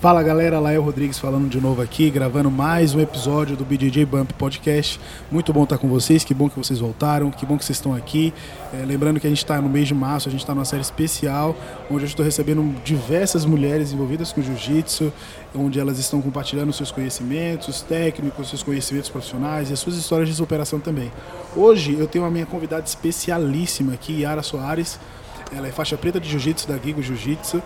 Fala galera, Lael Rodrigues falando de novo aqui, gravando mais um episódio do BJJ Bump Podcast. Muito bom estar com vocês, que bom que vocês voltaram, que bom que vocês estão aqui. É, lembrando que a gente está no mês de março, a gente está numa série especial, onde eu estou recebendo diversas mulheres envolvidas com jiu-jitsu, onde elas estão compartilhando seus conhecimentos técnicos, seus conhecimentos profissionais e as suas histórias de superação também. Hoje eu tenho a minha convidada especialíssima aqui, Yara Soares. Ela é faixa preta de jiu-jitsu da Gigo Jiu-Jitsu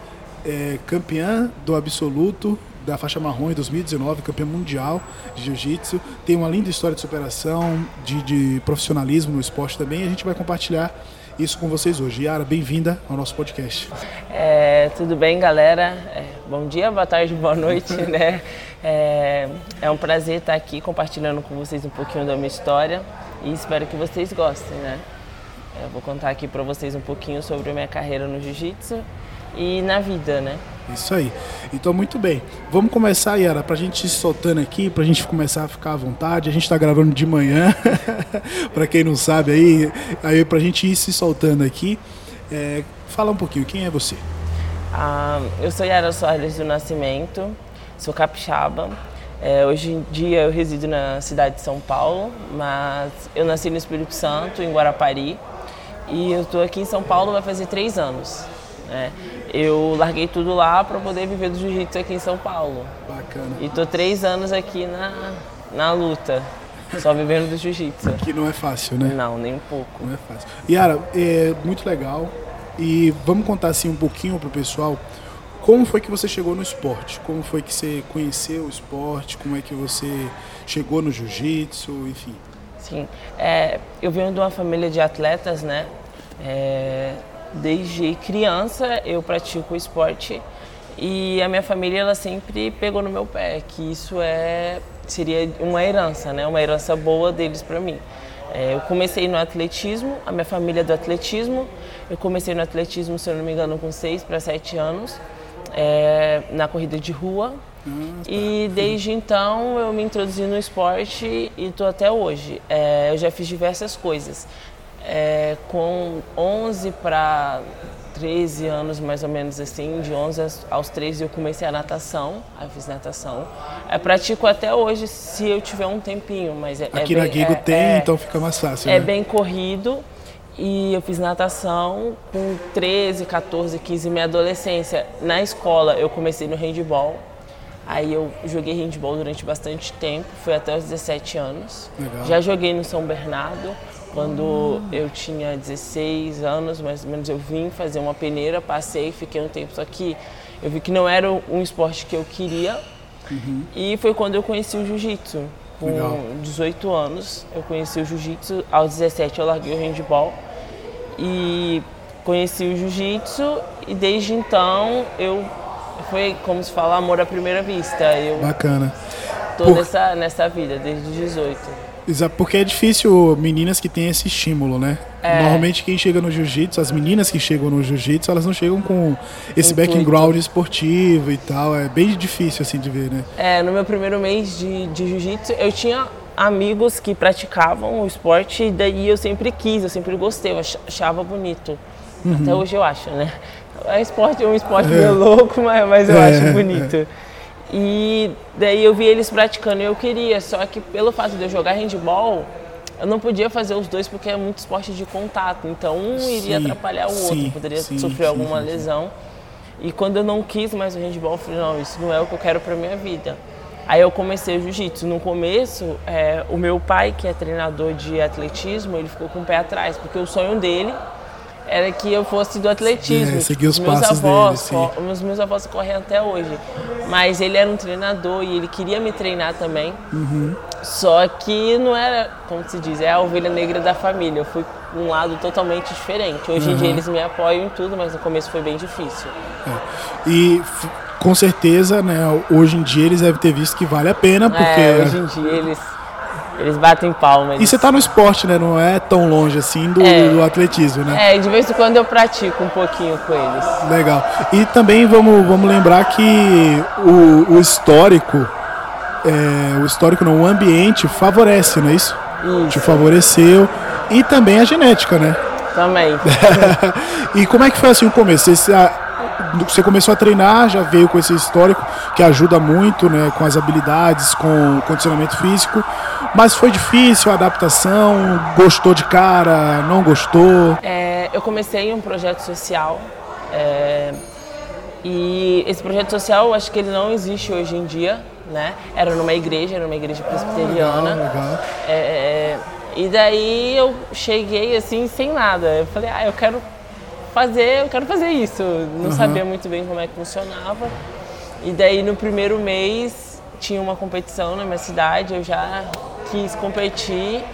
é campeã do absoluto da faixa marrom em 2019, campeã mundial de jiu-jitsu. Tem uma linda história de superação, de, de, profissionalismo no esporte também. A gente vai compartilhar isso com vocês hoje. Yara, bem-vinda ao nosso podcast. É, tudo bem, galera? É, bom dia, boa tarde, boa noite, né? É, é um prazer estar aqui compartilhando com vocês um pouquinho da minha história e espero que vocês gostem, né? Eu vou contar aqui para vocês um pouquinho sobre a minha carreira no jiu-jitsu e na vida, né? Isso aí. Então, muito bem. Vamos começar, Yara, para a gente ir soltando aqui, para a gente começar a ficar à vontade. A gente está gravando de manhã, para quem não sabe aí, aí para a gente ir se soltando aqui. É, fala um pouquinho, quem é você? Ah, eu sou Yara Soares do Nascimento, sou capixaba. É, hoje em dia eu resido na cidade de São Paulo, mas eu nasci no Espírito Santo, em Guarapari, e eu estou aqui em São Paulo vai fazer três anos. Né? Eu larguei tudo lá para poder viver do jiu-jitsu aqui em São Paulo. Bacana. E tô três anos aqui na, na luta. Só vivendo do jiu-jitsu. Que não é fácil, né? Não, nem um pouco. Não é fácil. Yara, é muito legal. E vamos contar assim um pouquinho pro pessoal como foi que você chegou no esporte? Como foi que você conheceu o esporte? Como é que você chegou no jiu-jitsu? Enfim. Sim, é, eu venho de uma família de atletas, né? É, Desde criança eu pratico esporte e a minha família ela sempre pegou no meu pé que isso é seria uma herança, né? Uma herança boa deles para mim. É, eu comecei no atletismo, a minha família é do atletismo. Eu comecei no atletismo, se eu não me engano, com 6 para 7 anos, é, na corrida de rua. Hum, tá. E desde então eu me introduzi no esporte e estou até hoje. É, eu já fiz diversas coisas. É, com 11 para 13 anos, mais ou menos assim, de 11 aos 13 eu comecei a natação, aí fiz natação. É, pratico até hoje se eu tiver um tempinho, mas é, é Aqui é na Guigo é, tem, é, então fica mais fácil, É né? bem corrido e eu fiz natação com 13, 14, 15, minha adolescência. Na escola eu comecei no handball, Aí eu joguei handball durante bastante tempo, foi até os 17 anos. Legal. Já joguei no São Bernardo, quando eu tinha 16 anos, mais ou menos, eu vim fazer uma peneira, passei, fiquei um tempo só que eu vi que não era um esporte que eu queria. Uhum. E foi quando eu conheci o jiu-jitsu. Com Legal. 18 anos, eu conheci o jiu-jitsu. Aos 17 eu larguei o handball. E conheci o jiu-jitsu e desde então eu foi como se fala amor à primeira vista. Eu Bacana. Tô Por... nessa, nessa vida desde os 18. Exato, porque é difícil meninas que têm esse estímulo, né? É. Normalmente quem chega no jiu-jitsu, as meninas que chegam no jiu-jitsu, elas não chegam com esse Intuito. background esportivo e tal. É bem difícil assim de ver, né? É, no meu primeiro mês de, de jiu-jitsu, eu tinha amigos que praticavam o esporte e daí eu sempre quis, eu sempre gostei, eu achava bonito. Uhum. Até hoje eu acho, né? É, esporte, é um esporte é. meio louco, mas, mas eu é, acho bonito. É. E daí eu vi eles praticando e eu queria, só que pelo fato de eu jogar handball, eu não podia fazer os dois porque é muito esporte de contato. Então um iria sim, atrapalhar o outro, sim, poderia sim, sofrer alguma lesão. E quando eu não quis mais o handball, eu falei, não, isso não é o que eu quero para minha vida. Aí eu comecei o jiu-jitsu. No começo, é, o meu pai, que é treinador de atletismo, ele ficou com o pé atrás, porque o sonho dele era que eu fosse do atletismo. É, seguir os meus passos avós, dele, sim. Os meus avós correm até hoje. Mas ele era um treinador e ele queria me treinar também. Uhum. Só que não era, como se diz, é a ovelha negra da família. Eu fui um lado totalmente diferente. Hoje uhum. em dia eles me apoiam em tudo, mas no começo foi bem difícil. É. E com certeza, né, hoje em dia eles devem ter visto que vale a pena, é, porque... É, hoje em dia eles eles batem palma. E você tá no esporte, né? Não é tão longe assim do, é, do, atletismo, né? É, de vez em quando eu pratico um pouquinho com eles. Legal. E também vamos, vamos lembrar que o, o histórico, é, o histórico não, o ambiente favorece, não é isso? Isso. Te favoreceu. E também a genética, né? Também. e como é que foi assim o começo? Você, você começou a treinar, já veio com esse histórico que ajuda muito, né, com as habilidades, com o condicionamento físico. Mas foi difícil a adaptação, gostou de cara, não gostou? É, eu comecei um projeto social é, e esse projeto social, acho que ele não existe hoje em dia, né? Era numa igreja, era numa igreja presbiteriana. Ah, legal, legal. É, é, e daí eu cheguei assim sem nada. Eu falei, ah, eu quero fazer, eu quero fazer isso. Não Uhum. sabia muito bem como é que funcionava. E daí no primeiro mês tinha uma competição na minha cidade, eu já quis competir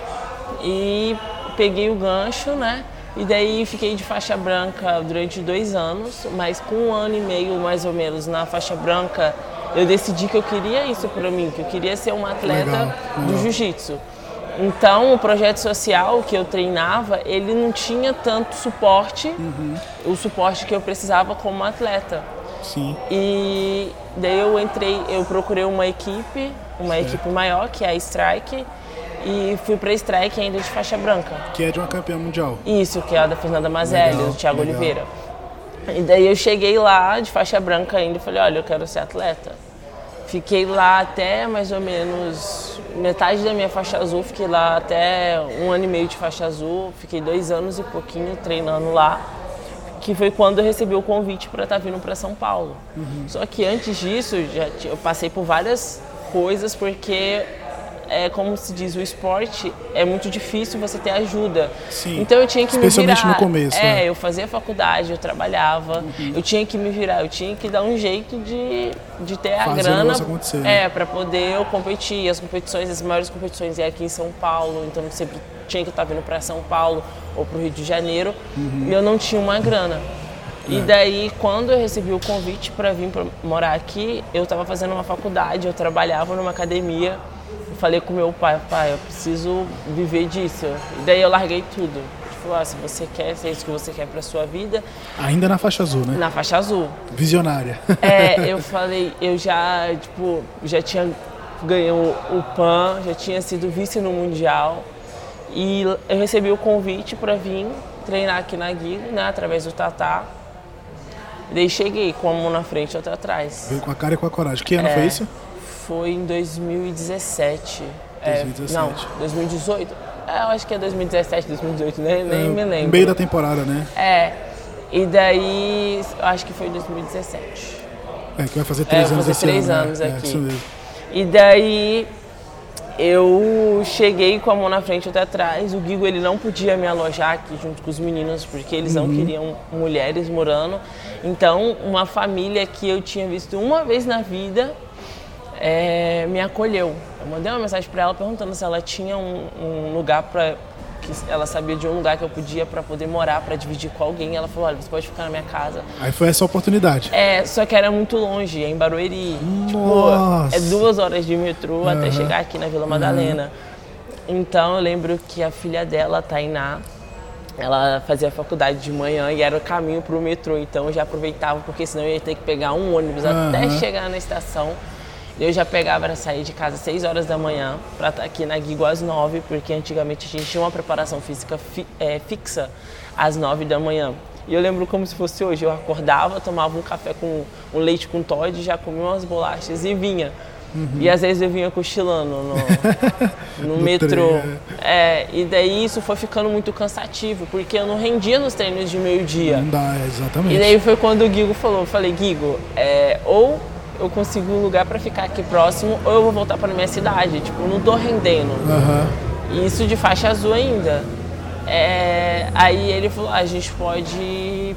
e peguei o gancho, né? E daí fiquei de faixa branca durante dois anos, mas com um ano e meio mais ou menos na faixa branca, eu decidi que eu queria isso para mim, que eu queria ser uma atleta Legal, do jiu-jitsu. Então, o projeto social que eu treinava, ele não tinha tanto suporte, o suporte que eu precisava como atleta. Sim. E daí eu entrei, eu procurei uma equipe, uma equipe maior, que é a Strike, e fui pra Strike ainda de faixa branca. Que é de uma campeã mundial. Isso, que é a da Fernanda Mazelli, do Thiago legal. Oliveira. E daí eu cheguei lá de faixa branca ainda e falei, olha, eu quero ser atleta. Fiquei lá até mais ou menos metade da minha faixa azul, fiquei lá até um ano e meio de faixa azul, fiquei dois anos e pouquinho treinando lá, que foi quando eu recebi o convite para estar vindo para São Paulo. Só que antes disso, já eu passei por várias coisas, porque é como se diz, o esporte é muito difícil você ter ajuda. Sim. Então eu tinha que me Especialmente virar. no começo, É, né? eu fazia faculdade, eu trabalhava, eu tinha que me virar, eu tinha que dar um jeito de, de ter a Fazer grana. acontecer, né? É, para poder eu competir. As competições, as maiores competições é aqui em São Paulo, então eu sempre tinha que estar vindo para São Paulo ou para o Rio de Janeiro Uhum. e eu não tinha uma grana. É. E daí, quando eu recebi o convite para vir pra morar aqui, eu estava fazendo uma faculdade, eu trabalhava numa academia. Falei com meu pai, pai, eu preciso viver disso. E daí eu larguei tudo. Tipo, ah, se você quer, se é isso que você quer para sua vida, Ainda na faixa azul, né? na faixa azul. Visionária. É, eu falei, eu já, tipo, já tinha ganhei o, o PAN, já tinha sido vice no Mundial. E eu recebi o convite para vir treinar aqui na Guigo, né, através do Tatá. Daí cheguei com a mão na frente e outra atrás. Veio com a cara e com a coragem. Que ano É. foi isso? Foi em 2017. É, 2017. não, 2018. É, eu acho que é 2017, 2018, nem, nem É, me lembro. Meio da temporada, né? É, e daí, eu acho que foi 2017. É, que vai fazer É, três vou anos fazer três ano. anos né? aqui. É, isso mesmo. E daí eu cheguei com a mão na frente e outra atrás. O Guigo ele não podia me alojar aqui junto com os meninos porque eles Uhum. não queriam mulheres morando. Então uma família que eu tinha visto uma vez na vida é, me acolheu. Eu mandei uma mensagem para ela perguntando se ela tinha um, um lugar para que ela sabia de um lugar que eu podia para poder morar, para dividir com alguém. Ela falou: olha, você pode ficar na minha casa. Aí foi essa oportunidade. É, só que era muito longe, é em Barueri. Nossa. Tipo, é duas horas de metrô até Aham. chegar aqui na Vila Madalena. Então eu lembro que a filha dela, Tainá, ela fazia faculdade de manhã e era o caminho para o metrô. Então eu já aproveitava, porque senão eu ia ter que pegar um ônibus até Aham. chegar na estação. Eu já pegava para sair de casa às 6 horas da manhã para estar aqui na Guigo às 9, porque antigamente a gente tinha uma preparação física fi- é, fixa às 9 da manhã. E eu lembro como se fosse hoje, eu acordava, tomava um café com um leite com Todd, já comia umas bolachas e vinha. E às vezes eu vinha cochilando no, no No metrô. trem, É, e daí isso foi ficando muito cansativo, porque eu não rendia nos treinos de meio-dia. Não dá, é, exatamente. E daí foi quando o Guigo falou, eu falei, Guigo, é, ou eu consigo um lugar pra ficar aqui próximo, ou eu vou voltar pra minha cidade. Tipo, não tô rendendo. Aham. E isso de faixa azul ainda. É, aí ele falou, "Ah, a gente pode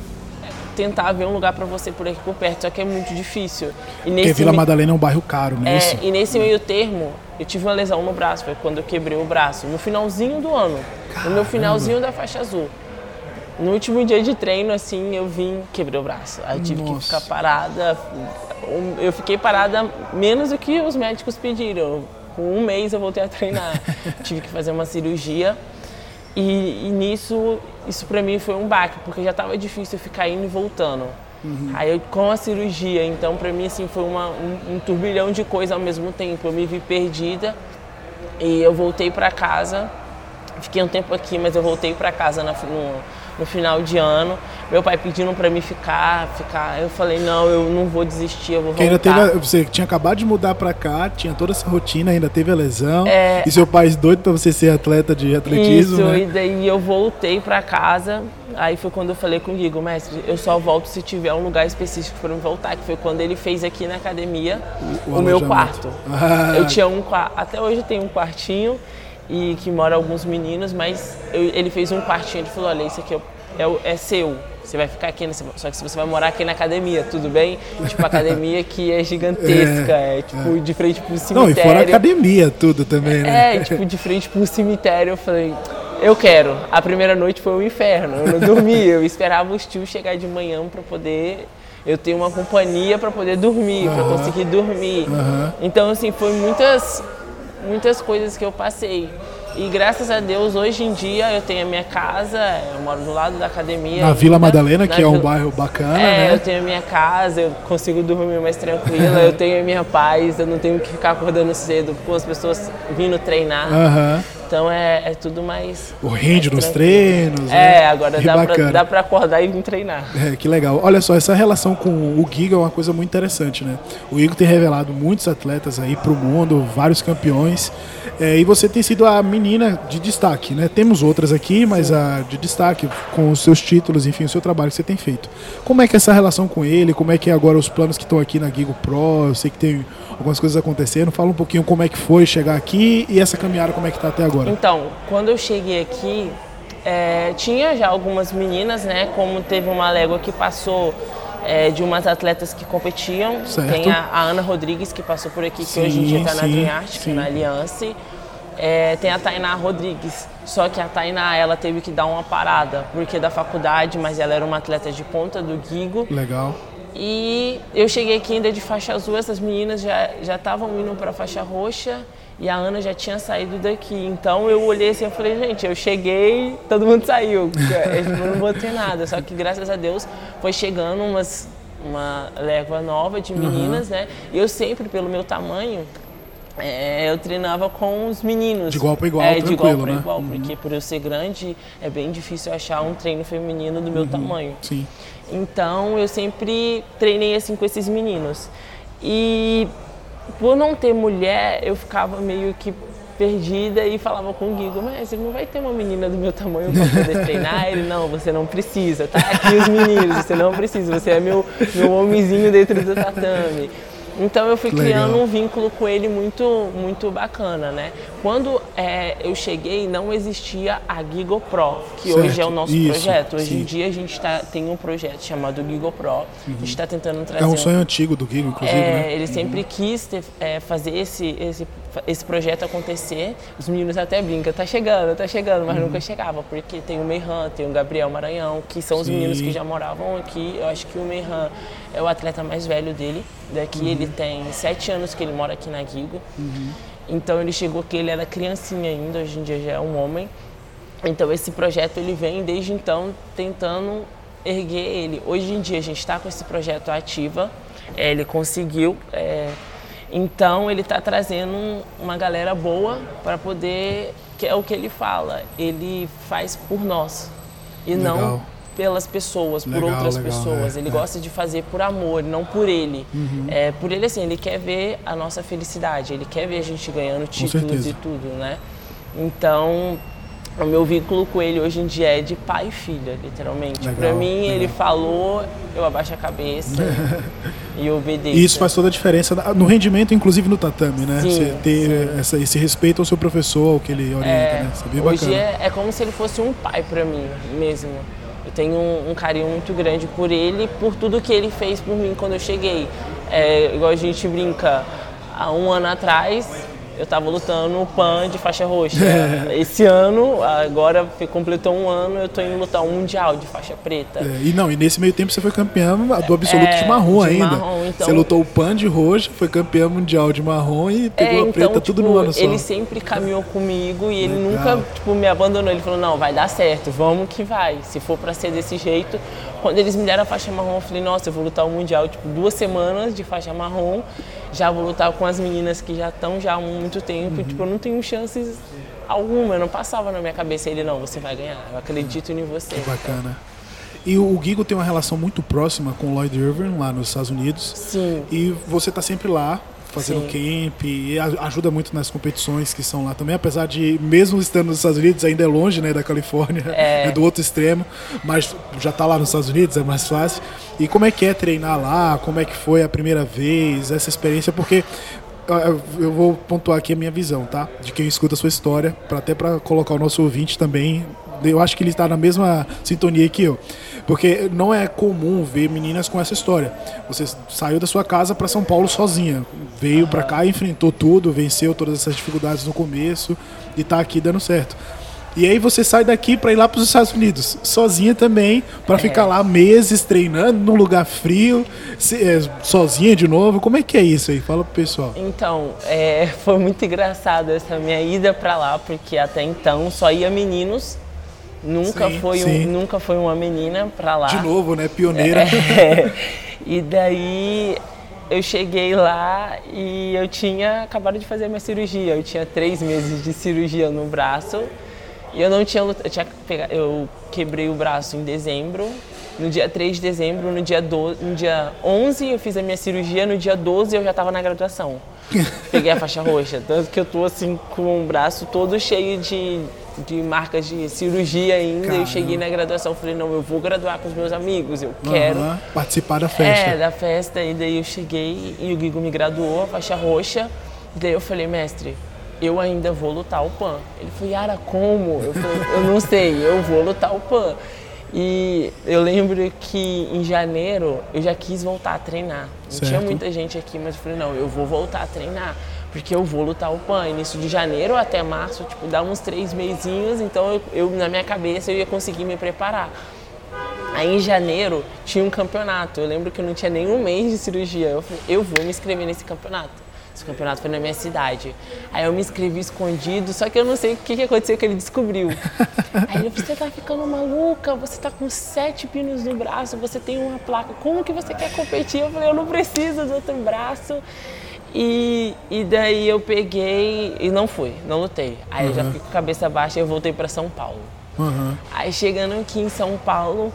tentar ver um lugar pra você por aqui por perto, só que é muito difícil. E Porque nesse Vila me- Madalena é um bairro caro, né? é, e nesse meio termo, eu tive uma lesão no braço, foi quando eu quebrei o braço, no finalzinho do ano, no meu finalzinho da faixa azul. No último dia de treino, assim, eu vim, quebrei o braço. Aí tive que Nossa. ficar parada. Eu fiquei parada menos do que os médicos pediram. Com um mês eu voltei a treinar. tive que fazer uma cirurgia. E, e nisso, isso pra mim foi um baque, porque já tava difícil eu ficar indo e voltando. Aí eu, com a cirurgia, então pra mim assim foi uma- um, um turbilhão de coisas ao mesmo tempo. Eu me vi perdida e eu voltei pra casa. Fiquei um tempo aqui, mas eu voltei pra casa na- no, no final de ano. Meu pai pedindo para mim ficar, ficar. Eu falei, não, eu não vou desistir, eu vou voltar. ainda teve, você tinha acabado de mudar para cá, tinha toda essa rotina, ainda teve a lesão. É, e seu pai doido para você ser atleta de atletismo, Isso, né? e daí eu voltei para casa. Aí foi quando eu falei com o Guigo, mestre, eu só volto se tiver um lugar específico para me voltar, que foi quando ele fez aqui na academia o, o, o meu quarto. Ah. Eu tinha um até hoje tem um quartinho e que mora alguns meninos, mas eu, ele fez um quartinho, ele falou, olha, isso aqui é, é, é seu, você vai ficar aqui, nesse, só que você vai morar aqui na academia, tudo bem? Tipo, a academia que é gigantesca, é, é tipo, é. de frente pro cemitério. Não, e fora academia, tudo também, né? É, tipo, de frente pro cemitério, eu falei, eu quero. A primeira noite foi um inferno, eu não dormia, eu esperava os tios chegar de manhã para poder eu ter uma companhia para poder dormir, uhum. para conseguir dormir. Uhum. Então, assim, foi muitas, muitas coisas que eu passei. E graças a Deus, hoje em dia eu tenho a minha casa, eu moro do lado da academia. Na Vila Madalena, que é um bairro bacana, é, né? Eu tenho a minha casa, eu consigo dormir mais tranquila, eu tenho a minha paz, eu não tenho que ficar acordando cedo com as pessoas vindo treinar. Uhum. Então é, é tudo mais. O rende nos treinos. É, né? agora dá pra, dá pra, acordar e vir treinar. É, que legal. Olha só, essa relação com o Giga é uma coisa muito interessante, né? O Igor tem revelado muitos atletas aí pro mundo, vários campeões. É, e você tem sido a menina de destaque, né? Temos outras aqui, mas Sim. a de destaque, com os seus títulos, enfim, o seu trabalho que você tem feito. Como é que é essa relação com ele? Como é que é agora os planos que estão aqui na Gigo Pro? Eu sei que tem algumas coisas acontecendo. Fala um pouquinho como é que foi chegar aqui e essa caminhada como é que está até agora. Então, quando eu cheguei aqui, é, tinha já algumas meninas, né? Como teve uma légua que passou é, de umas atletas que competiam. Certo. Tem a, a, Ana Rodrigues, que passou por aqui, sim, que hoje em dia está na Dream Arctic, na Aliança. É, tem a Tainá Rodrigues, só que a Tainá ela teve que dar uma parada, porque da faculdade, mas ela era uma atleta de ponta do Gigo. Legal. E eu cheguei aqui ainda de faixa azul, essas meninas já estavam indo para faixa roxa e a Ana já tinha saído daqui. Então eu olhei assim e falei, gente, eu cheguei, todo mundo saiu. Eu não vou ter nada. Só que graças a Deus foi chegando umas, uma légua nova de meninas, uhum. né? E eu sempre, pelo meu tamanho, é, eu treinava com os meninos. De igual para igual, é, de igual para né? igual, uhum. porque por eu ser grande é bem difícil achar um treino feminino do meu uhum. tamanho. Sim. Então eu sempre treinei assim com esses meninos. E por não ter mulher, eu ficava meio que perdida e falava com o Guigo, mas não vai ter uma menina do meu tamanho para poder treinar? Ele, não, você não precisa, tá aqui os meninos, você não precisa, você é meu, meu homenzinho dentro do tatame. Então eu fui criando um vínculo com ele muito, muito bacana, né? Quando é, eu cheguei, não existia a Gigo Pro, que certo. hoje é o nosso Isso, projeto. Hoje sim. em dia a gente tá, tem um projeto chamado Gigo Pro. Uhum. A gente está tentando trazer. É um sonho antigo do Gigo, inclusive. É, né? Ele sempre uhum. quis ter, é, fazer esse, esse, esse projeto acontecer. Os meninos até brincam, tá chegando, tá chegando, mas uhum. nunca chegava, porque tem o Meihan, tem o Gabriel Maranhão, que são os sim. meninos que já moravam aqui. Eu acho que o Meihan é o atleta mais velho dele. Daqui uhum. ele tem sete anos que ele mora aqui na Guigo. Uhum. Então ele chegou que ele era criancinha ainda, hoje em dia já é um homem. Então esse projeto ele vem desde então tentando erguer ele. Hoje em dia a gente está com esse projeto ativa, é, ele conseguiu. É, então ele está trazendo uma galera boa para poder, que é o que ele fala, ele faz por nós e Legal. não pelas pessoas, legal, por outras legal, pessoas. É, ele é. gosta de fazer por amor, não por ele. Uhum. É, por ele, assim, ele quer ver a nossa felicidade, ele quer ver a gente ganhando títulos e tudo, né? Então, o meu vínculo com ele hoje em dia é de pai e filha, literalmente. Para mim, legal. ele falou, eu abaixo a cabeça e obedeço. E isso faz toda a diferença no rendimento, inclusive no tatame, né? Sim, Você ter essa, esse respeito ao seu professor, ao que ele orienta, é, né? É hoje é, é, como se ele fosse um pai para mim mesmo. Eu tenho um, um, carinho muito grande por ele, por tudo que ele fez por mim quando eu cheguei. É, igual a gente brinca, há um ano atrás eu estava lutando no PAN de faixa roxa. Esse ano, agora completou um ano, eu estou indo lutar um mundial de faixa preta. É, e não, e nesse meio tempo você foi campeã do absoluto é, de marrom de ainda. Marrom, então... Você lutou o PAN de roxa, foi campeã mundial de marrom e pegou é, a preta então, tudo tipo, no ano só. Ele sempre caminhou comigo e ele Legal. nunca tipo, me abandonou. Ele falou, não, vai dar certo, vamos que vai. Se for para ser desse jeito, quando eles me deram a faixa marrom, eu falei, nossa, eu vou lutar o Mundial, tipo, duas semanas de faixa marrom, já vou lutar com as meninas que já estão já há muito tempo, uhum. tipo, eu não tenho chances alguma, não passava na minha cabeça ele, não, você vai ganhar, eu acredito em você. Que bacana. E o Gigo tem uma relação muito próxima com o Lloyd Irving lá nos Estados Unidos. Sim. E você está sempre lá, fazendo Sim. camp e ajuda muito nas competições que são lá também, apesar de, mesmo estando nos Estados Unidos, ainda é longe né, da Califórnia, é, é do outro extremo, mas já está lá nos Estados Unidos, é mais fácil. E como é que é treinar lá? Como é que foi a primeira vez, essa experiência? Porque eu vou pontuar aqui a minha visão, tá? De quem escuta a sua história, para até para colocar o nosso ouvinte também. Eu acho que ele está na mesma sintonia que eu. Porque não é comum ver meninas com essa história. Você saiu da sua casa para São Paulo sozinha, veio para cá, enfrentou tudo, venceu todas essas dificuldades no começo e está aqui dando certo. E aí você sai daqui para ir lá para os Estados Unidos, sozinha também, para é. ficar lá meses treinando num lugar frio, é, sozinha de novo. Como é que é isso aí? Fala pro pessoal. Então, é, foi muito engraçado essa minha ida para lá, porque até então só ia meninos Nunca, sim, foi, sim. Um, nunca foi uma menina para lá. De novo, né? Pioneira. É, e daí eu cheguei lá e eu tinha acabado de fazer minha cirurgia. Eu tinha três meses de cirurgia no braço. E eu não tinha eu, tinha eu quebrei o braço em dezembro. No dia 3 de dezembro, no dia, 12, no dia 11 eu fiz a minha cirurgia, no dia 12 eu já estava na graduação. Peguei a faixa roxa, tanto que eu tô assim com o braço todo cheio de de marcas de cirurgia ainda. Caramba. Eu cheguei na graduação, falei, não, eu vou graduar com os meus amigos, eu quero. Uhum. Participar da festa. É, da festa. E daí eu cheguei e o Guigo me graduou, a faixa roxa. E daí eu falei, mestre, eu ainda vou lutar o PAN. Ele falou, Yara, como? Eu falei, eu não sei, eu vou lutar o PAN. E eu lembro que em janeiro eu já quis voltar a treinar. Não certo. tinha muita gente aqui, mas eu falei, não, eu vou voltar a treinar porque eu vou lutar o PAN. Início de janeiro até março, tipo, dá uns três mesinhos, então eu, eu, na minha cabeça eu ia conseguir me preparar. Aí em janeiro tinha um campeonato. Eu lembro que eu não tinha nenhum mês de cirurgia. Eu falei, eu vou me inscrever nesse campeonato. Esse campeonato foi na minha cidade. Aí eu me inscrevi escondido, só que eu não sei o que, que aconteceu que ele descobriu. Aí ele falou, você tá ficando maluca, você tá com sete pinos no braço, você tem uma placa, como que você quer competir? Eu falei, eu não preciso do outro braço. E, e daí eu peguei e não fui, não lutei. Aí uhum. eu já fiquei com a cabeça baixa e eu voltei para São Paulo. Uhum. Aí chegando aqui em São Paulo,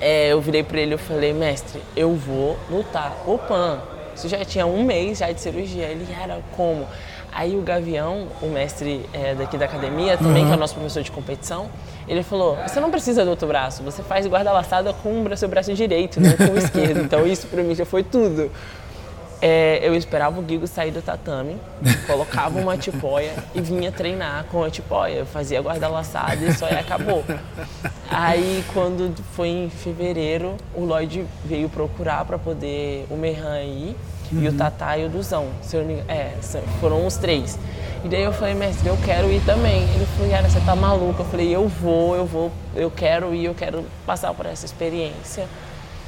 é, eu virei para ele e falei, mestre, eu vou lutar o PAN. Isso já tinha um mês já de cirurgia. Ele era como? Aí o Gavião, o mestre é, daqui da academia, também, uhum. que é o nosso professor de competição, ele falou: Você não precisa do outro braço, você faz guarda-laçada com o seu braço direito, não com o esquerdo. Então isso para mim já foi tudo. É, eu esperava o Guigo sair do tatame, colocava uma tipóia e vinha treinar com a tipóia. Eu fazia guarda-laçada e só aí acabou. Aí, quando foi em fevereiro, o Lloyd veio procurar para poder o Merran ir, uhum. e o Tatá e o Duzão. É, foram os três. E daí eu falei, mestre, eu quero ir também. Ele falou, Yara, você tá maluca? Eu falei, eu vou, eu vou, eu quero ir, eu quero passar por essa experiência.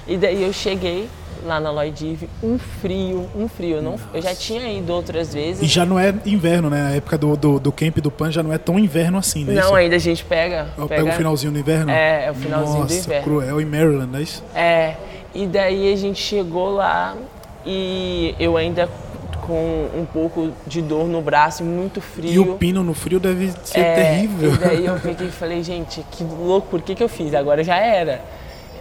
E daí eu cheguei, lá na Lloyd um frio, um frio. Eu, não, eu já tinha ido outras vezes. E já não é inverno, né? A época do, do, do camp do Pan já não é tão inverno assim, né? Não, isso? ainda a gente pega. Pega, pega o finalzinho do inverno? É, é o finalzinho Nossa, do inverno. cruel em Maryland, não é isso? É. E daí a gente chegou lá e eu ainda com um pouco de dor no braço, muito frio. E o pino no frio deve ser é, terrível. E daí eu peguei e falei, gente, que louco, por que, que eu fiz? Agora já era.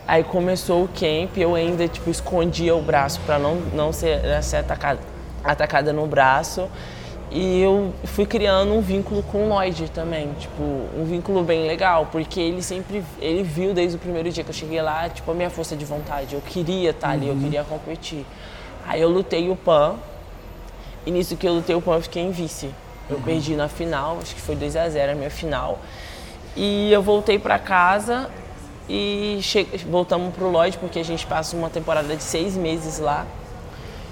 Aí começou o camp, eu ainda tipo escondia o braço para não não ser, ser atacada, atacada no braço. E eu fui criando um vínculo com o Lloyd também, tipo, um vínculo bem legal, porque ele sempre, ele viu desde o primeiro dia que eu cheguei lá, tipo, a minha força de vontade. Eu queria estar tá ali, eu uhum. queria competir. Aí eu lutei o PAN, e nisso que eu lutei o PAN eu fiquei em vice. Eu uhum. perdi na final, acho que foi 2 a 0 a minha final. E eu voltei para casa, e voltamos para o Lloyd porque a gente passa uma temporada de seis meses lá.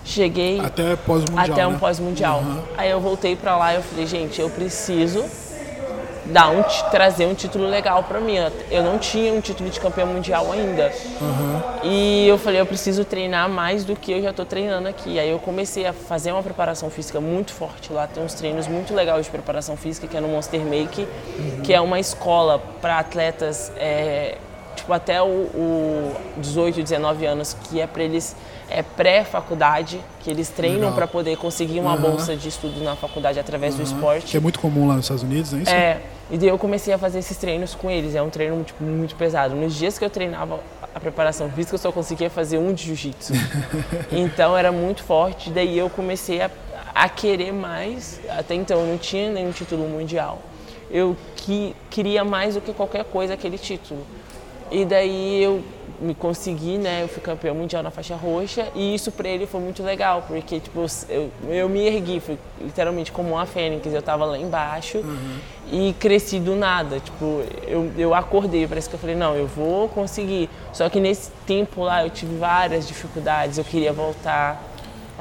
Cheguei até pós-mundial. Até um né? pós-mundial. Uhum. Aí eu voltei para lá e eu falei, gente, eu preciso dar um, trazer um título legal para mim. Eu não tinha um título de campeão mundial ainda. Uhum. E eu falei, eu preciso treinar mais do que eu já estou treinando aqui. Aí eu comecei a fazer uma preparação física muito forte lá. Tem uns treinos muito legais de preparação física, que é no Monster Make, uhum. que é uma escola para atletas. É, tipo, até o, o 18, 19 anos, que é para eles é pré-faculdade, que eles treinam para poder conseguir uma uhum. bolsa de estudo na faculdade através uhum. do esporte. Que é muito comum lá nos Estados Unidos, não é isso? É, e daí eu comecei a fazer esses treinos com eles. É um treino tipo, muito pesado. Nos dias que eu treinava a preparação física, eu só conseguia fazer um de jiu-jitsu. então era muito forte. Daí eu comecei a, a querer mais. Até então eu não tinha nenhum título mundial. Eu que, queria mais do que qualquer coisa aquele título. E daí eu me consegui, né? Eu fui campeão mundial na faixa roxa e isso para ele foi muito legal, porque tipo, eu, eu me ergui, fui literalmente como uma fênix, eu tava lá embaixo uhum. e cresci do nada, tipo, eu, eu acordei, parece que eu falei, não, eu vou conseguir. Só que nesse tempo lá eu tive várias dificuldades, eu queria voltar,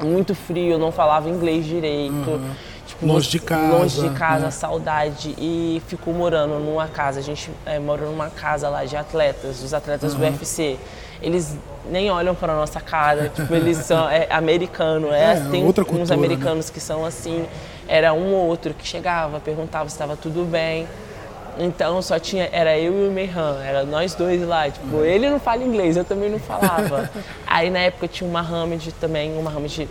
muito frio, eu não falava inglês direito. Uhum longe de casa. Longe de casa, né? saudade. E ficou morando numa casa. A gente é, morou numa casa lá de atletas, os atletas uhum. do UFC. Eles nem olham para nossa cara, tipo, eles são é, americano, é, é tem outra cultura, uns né? americanos né? que são assim, era um ou outro que chegava, perguntava se estava tudo bem. Então só tinha, era eu e o Mehan, era nós dois lá. Tipo, uhum. ele não fala inglês, eu também não falava. Aí na época tinha o Mohamed também, o Mohamed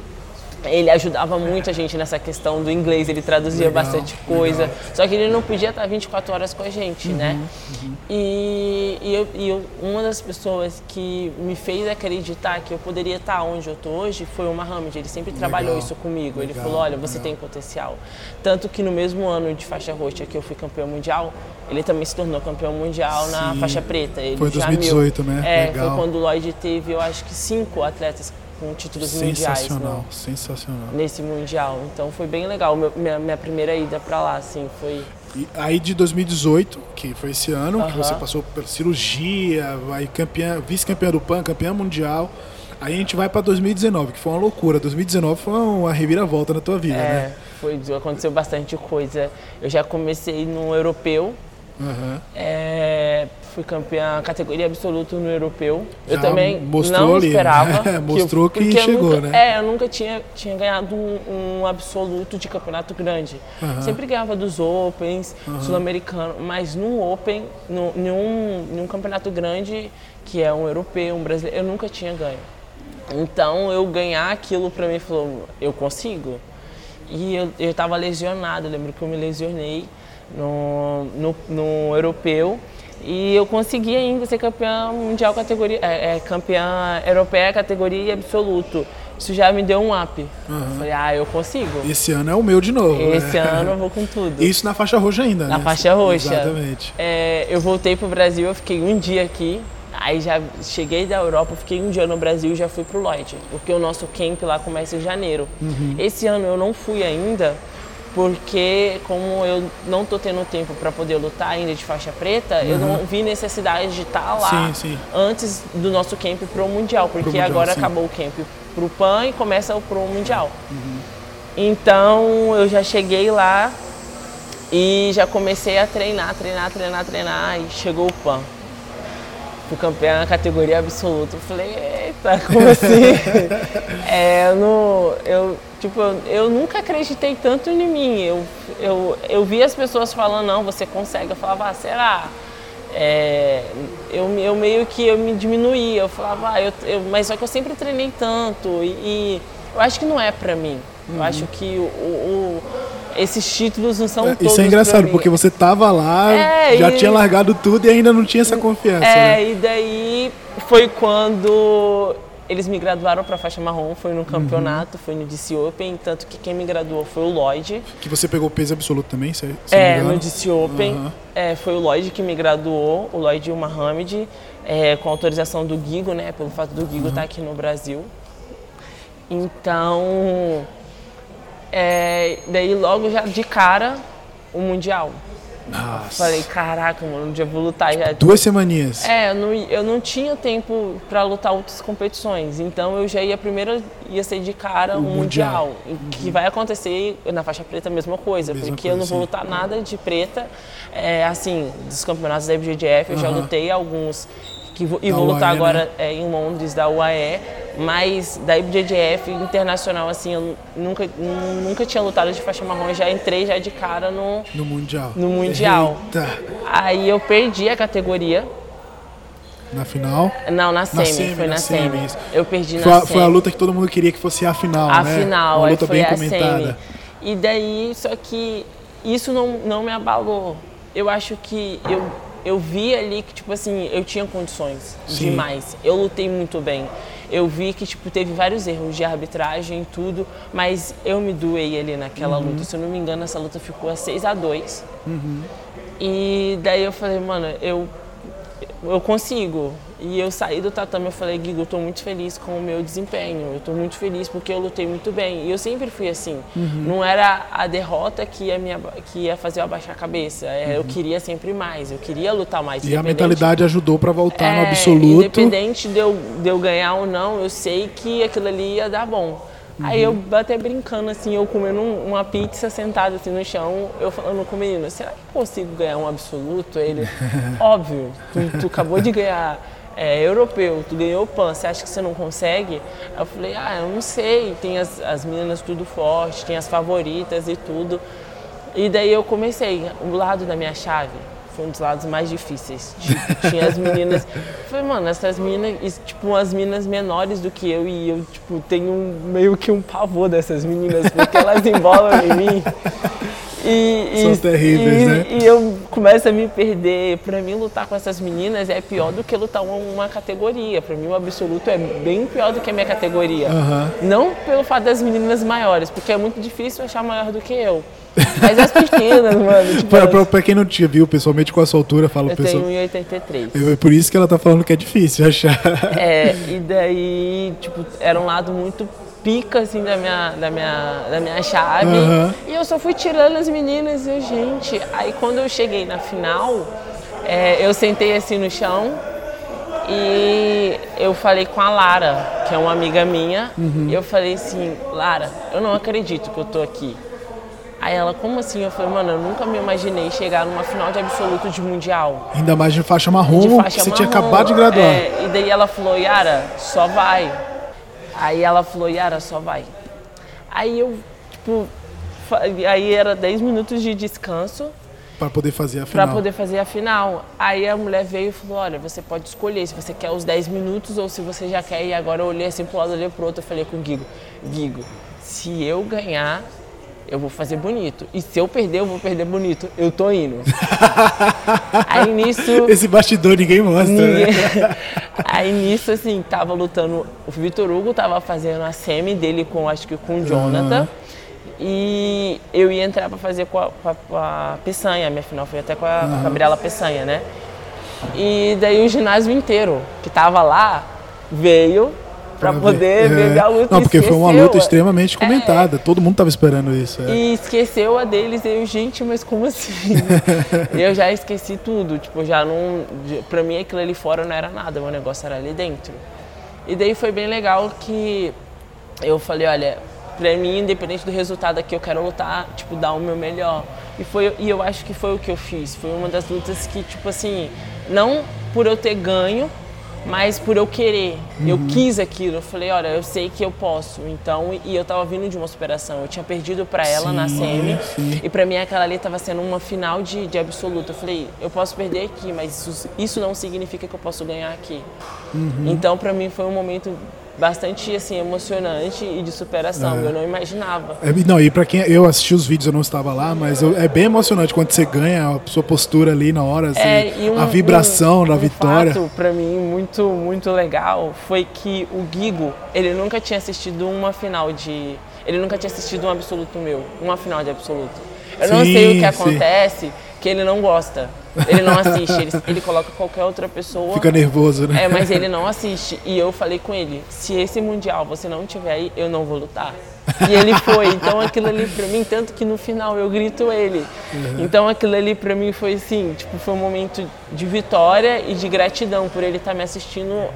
ele ajudava muito a gente nessa questão do inglês, ele traduzia legal, bastante coisa. Legal. Só que ele não podia estar 24 horas com a gente, uhum, né? Uhum. E, e, eu, e eu, uma das pessoas que me fez acreditar que eu poderia estar onde eu estou hoje foi o Mohamed. Ele sempre trabalhou legal, isso comigo. ele falou: olha, você tem potencial. Tanto que no mesmo ano de faixa roxa que eu fui campeão mundial, ele também se tornou campeão mundial Sim. na faixa preta. Ele foi 2018, mil, né? É, Legal. foi quando o Lloyd teve, eu acho que cinco atletas com títulos mundiais. Sensacional, sensacional. Nesse mundial. Então foi bem legal. Meu, minha, minha primeira ida para lá, assim, foi. E aí de 2018, que foi esse ano, uh -huh. que você passou por cirurgia, vai campeã, vice-campeã do PAN, campeã mundial. Aí a gente vai para 2019, que foi uma loucura. 2019 foi uma reviravolta na tua vida, é, né? Foi, aconteceu bastante coisa. Eu já comecei no europeu. Uhum. É, fui campeã categoria absoluta no europeu. Já eu também não ali, esperava. Né? Mostrou que, que chegou, nunca, né? É, eu nunca tinha, tinha ganhado um, um absoluto de campeonato grande. Uhum. Sempre ganhava dos Opens, uhum. sul-americano, mas no Open, no, nenhum, nenhum campeonato grande, que é um europeu, um brasileiro, eu nunca tinha ganho. Então eu ganhar aquilo para mim falou, eu consigo. E eu estava lesionado, eu lembro que eu me lesionei no, no, no europeu e eu consegui ainda ser campeã mundial categoria, é, é, campeã europeia categoria absoluto. Isso já me deu um up. Uhum. Falei, ah, eu consigo. Esse ano é o meu de novo. Esse né? ano eu vou com tudo. Isso na faixa roxa ainda, na né? faixa roxa. Exatamente. É, eu voltei pro Brasil, eu fiquei um dia aqui. Aí já cheguei da Europa, fiquei um dia no Brasil e já fui pro Lloyd. Porque o nosso camp lá começa em janeiro. Uhum. Esse ano eu não fui ainda, porque como eu não tô tendo tempo para poder lutar ainda de faixa preta, uhum. eu não uhum. vi necessidade de estar tá lá sim, sim. antes do nosso camp pro mundial, porque pro mundial, agora sim. acabou o camp pro PAN e começa o pro mundial. Uhum. Então eu já cheguei lá e já comecei a treinar, treinar, treinar, treinar e chegou o PAN. Fui campeã na categoria absoluta. Eu falei, eita, como assim? é, eu, não, eu Tipo, eu, eu, nunca acreditei tanto em mim. Eu, eu, eu vi as pessoas falando, não, você consegue. Eu falava, ah, será? É, eu, eu meio que eu me diminuía. Eu falava, ah, eu, eu, mas só que eu sempre treinei tanto. E, e eu acho que não é pra mim. Uhum. Eu acho que o, o, esses títulos não são é, todos Isso é engraçado, porque você tava lá, é, já e... tinha largado tudo e ainda não tinha essa confiança. É, né? e daí foi quando eles me graduaram para faixa marrom, foi no campeonato, uhum. foi no DC Open, tanto que quem me graduou foi o Lloyd. Que você pegou peso absoluto também, se, se É, no DC Open, uhum. é, foi o Lloyd que me graduou, o Lloyd e o Mohamed, é, com autorização do Gigo, né, pelo fato do Gigo estar uhum. tá aqui no Brasil. Então, é, daí logo já de cara, o Mundial. Nossa. Falei, caraca, mano, um dia vou lutar. Já... Duas semaninhas. É, eu não, eu não tinha tempo para lutar outras competições. Então eu já ia primeiro, ia ser de cara o um mundial. mundial uhum. Que vai acontecer na faixa preta a mesma coisa. Mesma porque coisa, eu não vou lutar nada de preta. É, assim, dos campeonatos da IBJJF, eu uhum. já lutei alguns que e vou lutar UAE, agora né? é, em Londres, da UAE, mas da IBJJF internacional, assim, eu nunca, nunca tinha lutado de faixa marrom, já entrei já de cara no... No Mundial. No Mundial. Eita. Aí eu perdi a categoria, Na final? Não, na semi, semi foi na, na semi. semi. Eu perdi foi na a, semi. Foi a luta que todo mundo queria que fosse a final, a né? final, Uma luta foi bem a comentada. Semi. E daí, só que isso não, não me abalou. Eu acho que eu, eu vi ali que, tipo assim, eu tinha condições Sim. demais. Eu lutei muito bem. Eu vi que, tipo, teve vários erros de arbitragem e tudo, mas eu me doei ali naquela uhum. luta. Se eu não me engano, essa luta ficou a 6 a 2 uhum. E daí eu falei, mano, eu eu consigo. E eu saí do tatame e falei, Guigo, eu tô muito feliz com o meu desempenho, eu tô muito feliz porque eu lutei muito bem. E eu sempre fui assim. Uhum. Não era a derrota que ia, me, que ia fazer eu abaixar a cabeça. É, uhum. Eu queria sempre mais, eu queria lutar mais. E a mentalidade ajudou para voltar é, no absoluto. Independente de eu, de eu ganhar ou não, eu sei que aquilo ali ia dar bom. Uhum. Aí eu até brincando, assim, eu comendo uma pizza sentada assim no chão, eu falando com o menino, será que eu consigo ganhar um absoluto? Ele, óbvio, tu, tu, acabou de ganhar é, europeu, tu ganhou PAN, você acha que você não consegue? Eu falei, ah, eu não sei, tem as, as meninas tudo forte, tem as favoritas e tudo. E daí eu comecei, o lado da minha chave, foi um dos lados mais difíceis. Tinha as meninas. Falei, mano, essas meninas, tipo, as meninas menores do que eu e eu, tipo, tenho meio que um pavor dessas meninas, porque elas embolam em mim. E, São e, terríveis, e, né? E eu começo a me perder. Pra mim, lutar com essas meninas é pior do que lutar uma, uma categoria. Pra mim, o absoluto é bem pior do que a minha categoria. Uhum. Não pelo fato das meninas maiores, porque é muito difícil achar maior do que eu. Mas as pequenas, mano. Tipo, pra, pra, pra, quem não te viu pessoalmente com a sua altura, fala Eu pessoal... tenho 1,83. É por isso que ela tá falando que é difícil achar. É, e daí, tipo, era um lado muito pica, assim, da minha, da minha, da minha chave. Uhum. E eu só fui tirando as meninas e eu, gente... Aí quando eu cheguei na final, é, eu sentei assim no chão e eu falei com a Lara, que é uma amiga minha. Uhum. E eu falei assim, Lara, eu não acredito que eu tô aqui. Aí ela, como assim? Eu falei, mano, eu nunca me imaginei chegar numa final de absoluto de mundial. Ainda mais de faixa marrom, de faixa você marrom. tinha acabado de graduar. É, e daí ela falou, Yara, só vai. Aí ela falou, Yara, só vai. Aí eu, tipo, aí era 10 minutos de descanso. Para poder fazer a final. Para poder fazer a final. Aí a mulher veio e falou: Olha, você pode escolher se você quer os 10 minutos ou se você já quer. E agora eu olhei assim pro lado, olhei pro outro. Eu falei com o Guigo: Guigo, se eu ganhar, eu vou fazer bonito. E se eu perder, eu vou perder bonito. Eu tô indo. Aí nisso. Esse bastidor ninguém mostra, né? ninguém... né? Aí nisso, assim, tava lutando. O Vitor Hugo tava fazendo a semi dele com, acho que com o Jonathan. Uhum. E eu ia entrar para fazer com a, com a, Peçanha. Minha final foi até com a uhum. Gabriela Peçanha, né? E daí o ginásio inteiro que tava lá veio para poder é. ver a luta. Não, porque foi uma luta extremamente é. comentada. É. Todo mundo tava esperando isso. É. E esqueceu a deles. Eu, gente, mas como assim? eu já esqueci tudo. Tipo, já não. Pra mim aquilo ali fora não era nada. O meu negócio era ali dentro. E daí foi bem legal que eu falei, olha, pra mim, independente do resultado aqui, eu quero lutar, tipo, dar o meu melhor. E, foi, e eu acho que foi o que eu fiz. Foi uma das lutas que, tipo assim, não por eu ter ganho, mas por eu querer. Uhum. Eu quis aquilo. Eu falei, olha, eu sei que eu posso. Então, e eu tava vindo de uma superação. Eu tinha perdido para ela sim, na semi. Sim. E para mim aquela ali tava sendo uma final de, de absoluto. Eu falei, eu posso perder aqui, mas isso, isso não significa que eu posso ganhar aqui. Uhum. Então, para mim foi um momento bastante assim emocionante e de superação. É. Eu não imaginava. É, não, e para quem eu assisti os vídeos, eu não estava lá, mas eu, é bem emocionante quando você ganha a sua postura ali na hora, assim, é, um, a vibração um, da um vitória. Fato para mim muito muito legal foi que o Guigo, ele nunca tinha assistido uma final de ele nunca tinha assistido um absoluto meu, uma final de absoluto. Eu sim, não sei o que acontece. Sim que ele não gosta. Ele não assiste, ele, ele coloca qualquer outra pessoa. Fica nervoso, né? É, mas ele não assiste. E eu falei com ele: se esse mundial você não tiver aí, eu não vou lutar. E ele foi. Então aquilo ali pra mim, tanto que no final eu grito ele. Uhum. Então aquilo ali pra mim foi assim: tipo, foi um momento de vitória e de gratidão por ele estar tá me assistindo.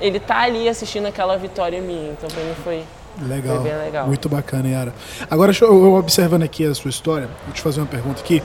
Ele tá ali assistindo aquela vitória minha. Então pra mim foi. Legal. Foi bem legal. Muito bacana, Yara. Agora, eu, observando aqui a sua história, vou te fazer uma pergunta aqui.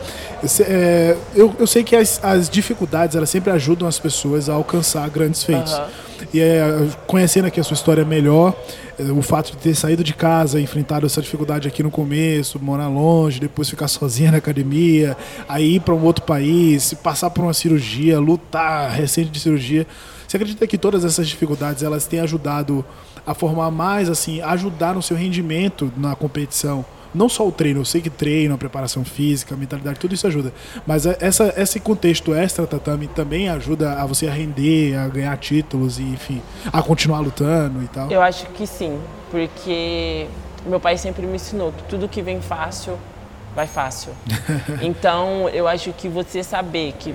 É, eu, eu sei que as, as dificuldades, elas sempre ajudam as pessoas a alcançar grandes feitos. Uhum. E é, conhecendo aqui a sua história melhor, é, o fato de ter saído de casa, enfrentado essa dificuldade aqui no começo, morar longe, depois ficar sozinha na academia, aí ir para um outro país, passar por uma cirurgia, lutar recente de cirurgia Você acredita que todas essas dificuldades elas têm ajudado a formar mais, assim, ajudar no seu rendimento na competição? Não só o treino, eu sei que treino, a preparação física, a mentalidade, tudo isso ajuda. Mas é, essa, esse contexto extra tatame também ajuda a você a render, a ganhar títulos e, enfim, a continuar lutando e tal? Eu acho que sim, porque meu pai sempre me ensinou que tudo que vem fácil, vai fácil. então, eu acho que você saber que,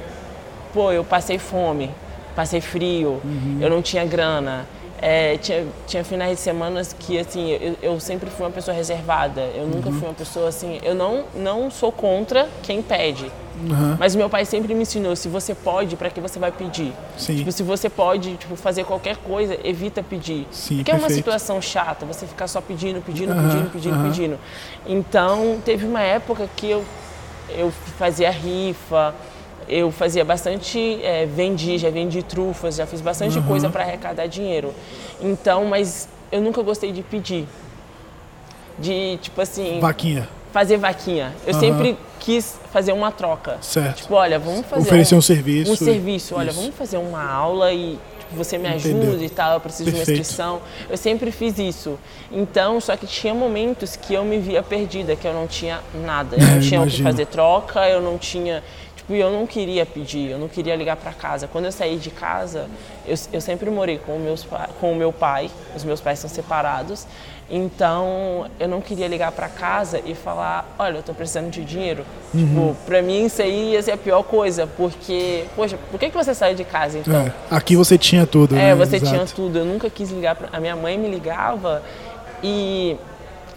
pô, eu passei fome, passei frio, uhum. eu não tinha grana, é, tinha, tinha finais de semana que, assim, eu, eu, sempre fui uma pessoa reservada. Eu uhum. nunca fui uma pessoa, assim... Eu não, não sou contra quem pede. Uhum. Mas meu pai sempre me ensinou, se você pode, para que você vai pedir? Sim. Tipo, se você pode tipo, fazer qualquer coisa, evita pedir. Sim, Porque perfeito. é uma situação chata, você ficar só pedindo, pedindo, uhum. pedindo, pedindo, pedindo. Então, teve uma época que eu, eu fazia rifa, eu fazia bastante, é, vendi, já vendi trufas, já fiz bastante uhum. coisa para arrecadar dinheiro. Então, mas eu nunca gostei de pedir. De, tipo assim... Vaquinha. Fazer vaquinha. Eu uhum. sempre quis fazer uma troca. Certo. Tipo, olha, vamos fazer... Oferecer um, um serviço. Um serviço. Olha, Isso. vamos fazer uma aula e tipo, você me ajuda e tal, eu preciso Perfeito. de uma inscrição. Eu sempre fiz isso. Então, só que tinha momentos que eu me via perdida, que eu não tinha nada. Eu não tinha o que fazer troca, eu não tinha Tipo, eu não queria pedir, eu não queria ligar para casa. Quando eu saí de casa, eu, eu sempre morei com, meus, com o meu pai, os meus pais são separados, então eu não queria ligar para casa e falar: olha, eu tô precisando de dinheiro. Uhum. Tipo, pra mim isso aí ia ser a pior coisa, porque, poxa, por que, que você saiu de casa então? É, aqui você tinha tudo, É, né? você Exato. tinha tudo. Eu nunca quis ligar pra. A minha mãe me ligava e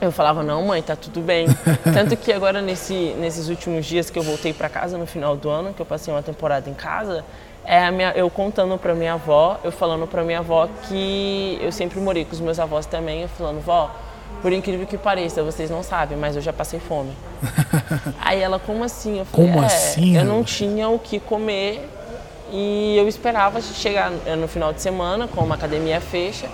eu falava, não, mãe, tá tudo bem. Tanto que agora, nesse, nesses últimos dias que eu voltei para casa no final do ano, que eu passei uma temporada em casa, é minha, eu contando para minha avó, eu falando para minha avó que eu sempre morei com os meus avós também, eu falando, vó, por incrível que pareça, vocês não sabem, mas eu já passei fome. Aí ela, como assim? Eu falei, como é, assim? Eu não tinha o que comer e eu esperava chegar no final de semana, como a academia fecha,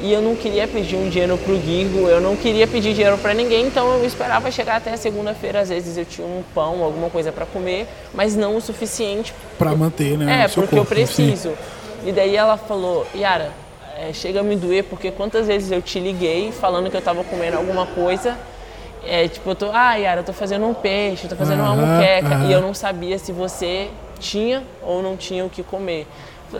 e eu não queria pedir um dinheiro pro Guigo, eu não queria pedir dinheiro para ninguém, então eu esperava chegar até segunda-feira, às vezes eu tinha um pão, alguma coisa para comer, mas não o suficiente para manter, né? É, porque corpo, eu preciso. Sim. E daí ela falou, Yara, é, chega a me doer porque quantas vezes eu te liguei falando que eu estava comendo alguma coisa, é, tipo, eu tô, ah, Yara, eu tô fazendo um peixe, eu tô fazendo uma muqueca, e eu não sabia se você tinha ou não tinha o que comer.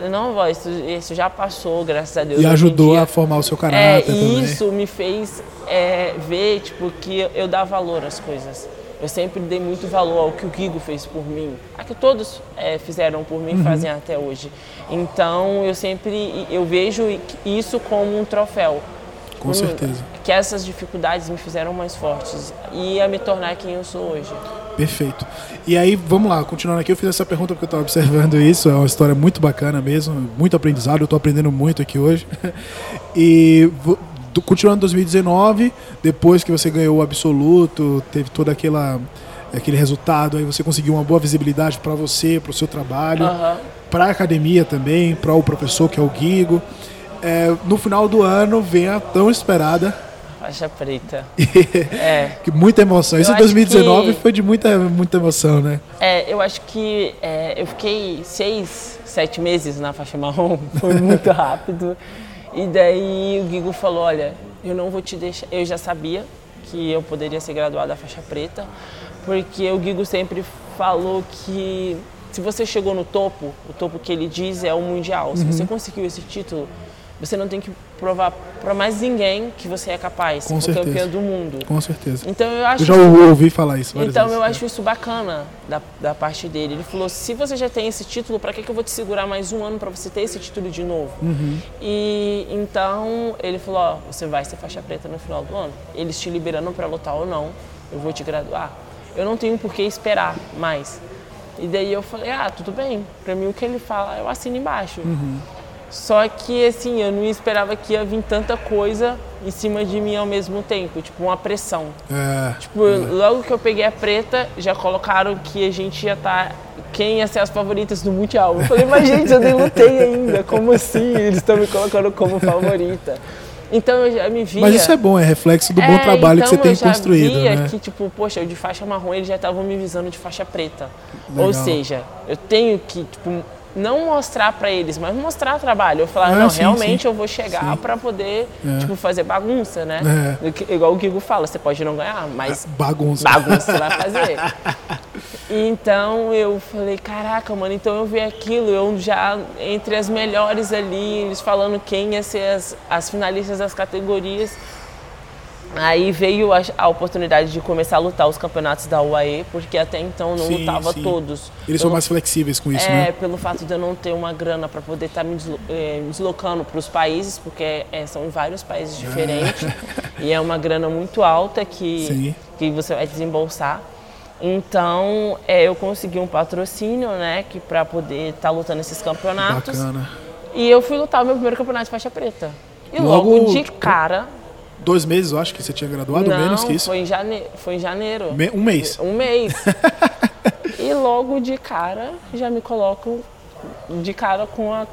Não, vó, isso, isso já passou, graças a Deus. E ajudou a formar o seu caráter é, também. Isso me fez é, ver, tipo, que eu dava valor às coisas. Eu sempre dei muito valor ao que o Guigo fez por mim, a que todos é, fizeram por mim, uhum. fazem até hoje. Então, eu sempre, eu vejo isso como um troféu. Com certeza. Que essas dificuldades me fizeram mais fortes e a me tornar quem eu sou hoje. Perfeito. E aí, vamos lá, continuando aqui, eu fiz essa pergunta porque eu estava observando isso, é uma história muito bacana mesmo, muito aprendizado, eu estou aprendendo muito aqui hoje. E continuando em 2019, depois que você ganhou o absoluto, teve toda aquela aquele resultado, aí você conseguiu uma boa visibilidade para você, para o seu trabalho, uhum. para a academia também, para o professor que é o Guigo. É, no final do ano vem a tão esperada Faixa preta. é. Que muita emoção. Isso em 2019 que... foi de muita, muita emoção, né? É, eu acho que é, eu fiquei seis, sete meses na faixa marrom. Foi muito rápido. E daí o Guigo falou, olha, eu não vou te deixar... Eu já sabia que eu poderia ser graduado da faixa preta, porque o Guigo sempre falou que se você chegou no topo, o topo que ele diz é o mundial. Se uhum. você conseguiu esse título, você não tem que provar para mais ninguém que você é capaz, Com ser campeão do mundo. Com certeza. Então eu acho. Eu já ouvi falar isso. Então vezes. eu acho isso bacana da, da parte dele. Ele falou: se você já tem esse título, para que, que eu vou te segurar mais um ano para você ter esse título de novo? Uhum. E então ele falou: ó, você vai ser faixa preta no final do ano. Eles te liberando para lutar ou não, eu vou te graduar. Eu não tenho por que esperar mais. E daí eu falei: ah, tudo bem. Para mim o que ele fala, eu assino embaixo. Uhum. Só que, assim, eu não esperava que ia vir tanta coisa em cima de mim ao mesmo tempo, tipo, uma pressão. É, tipo, é. logo que eu peguei a preta, já colocaram que a gente ia estar. Tá, quem ia ser as favoritas do Mundial. Eu falei, mas gente, eu nem lutei ainda, como assim? Eles estão me colocando como favorita. Então eu já me via. Mas isso é bom, é reflexo do é, bom trabalho então que você tem construído. Eu via né? que, tipo, poxa, eu de faixa marrom eles já estavam me visando de faixa preta. Legal. Ou seja, eu tenho que, tipo, não mostrar para eles, mas mostrar trabalho. Eu falar, Ah, não, sim, realmente sim. eu vou chegar para poder, É. tipo, fazer bagunça, né? É. Igual o Guigo fala, você pode não ganhar, mas Bagunça. bagunça você vai fazer. Então eu falei, caraca, mano, então eu vi aquilo, eu já entre as melhores ali, eles falando quem ia ser as, as finalistas das categorias. Aí veio a, a oportunidade de começar a lutar os campeonatos da UAE, porque até então eu não Sim, lutava sim. todos. Eles Eu são mais flexíveis com isso, é, né? pelo fato de eu não ter uma grana para poder estar me, deslo- eh, me deslocando para os países, porque é, são em vários países diferentes e é uma grana muito alta que, Sim. que você vai desembolsar. Então, é, eu consegui um patrocínio, né, que para poder estar lutando esses campeonatos. Bacana. E eu fui lutar o meu primeiro campeonato de faixa preta. E Logo, logo, de cara, Dois meses, eu acho que você tinha graduado, não, menos que isso. foi em janeiro, foi em janeiro. Me- Um mês. Um mês. e logo de cara já me coloco de cara com a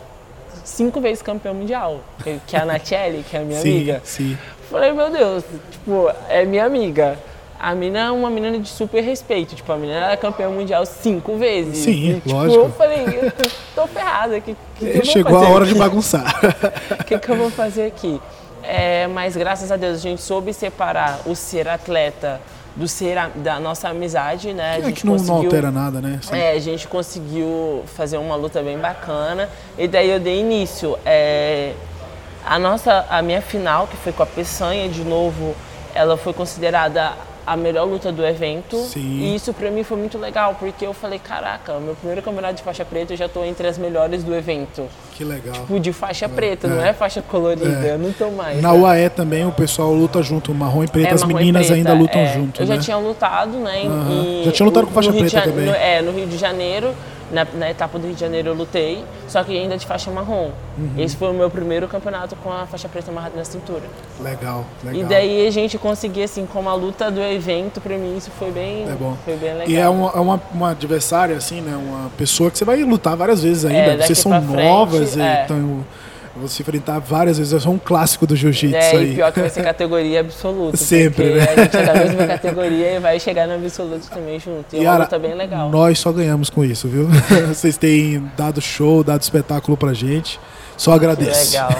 cinco vezes campeã mundial, que- é a Nachelli, que é a minha sim, amiga. sim. Falei, meu Deus, tipo, é minha amiga. A mina é uma menina de super respeito, tipo, a menina é campeã mundial cinco vezes. Sim, e, tipo, lógico. eu falei, eu tô ferrada, que, que, que Chegou a hora de bagunçar. O que, que eu vou fazer aqui? É, mas graças a Deus a gente soube separar o ser atleta do ser a- da nossa amizade, né? A É gente que não, não altera nada, né? É, a gente conseguiu fazer uma luta bem bacana e daí eu dei início. É, a nossa, a minha final, que foi com a Peçanha de novo, ela foi considerada a melhor luta do evento. Sim. E isso pra mim foi muito legal, porque eu falei, caraca, meu primeiro campeonato de faixa preta eu já tô entre as melhores do evento. Que legal. Tipo, de faixa preta, não é faixa colorida, É. eu não tô mais. Na né? UAE também o pessoal luta junto, marrom e preto, É, as meninas preta, ainda lutam é. junto, Eu né? já tinha lutado, né? Já tinha lutado com faixa Rio preta também. no- é, no Rio de Janeiro, na, na etapa do Rio de Janeiro eu lutei, só que ainda de faixa marrom. Uhum. Esse foi o meu primeiro campeonato com a faixa preta amarrada na cintura. Legal, legal. E daí a gente conseguia, assim, como a luta do evento, pra mim isso foi bem, É bom. foi bem legal. E é uma, é uma, uma adversária, assim, né? Uma pessoa que você vai lutar várias vezes ainda. É, Vocês são pra frente, novas, é. Você enfrentar várias vezes. É só um clássico do jiu-jitsu É, aí. e pior que vai ser categoria absoluta. Sempre, né? A gente é da mesma categoria e vai chegar no absoluto também junto. E é uma Yara, luta bem legal. Nós só ganhamos com isso, viu? Vocês têm dado show, dado espetáculo pra gente. Só agradeço. Legal.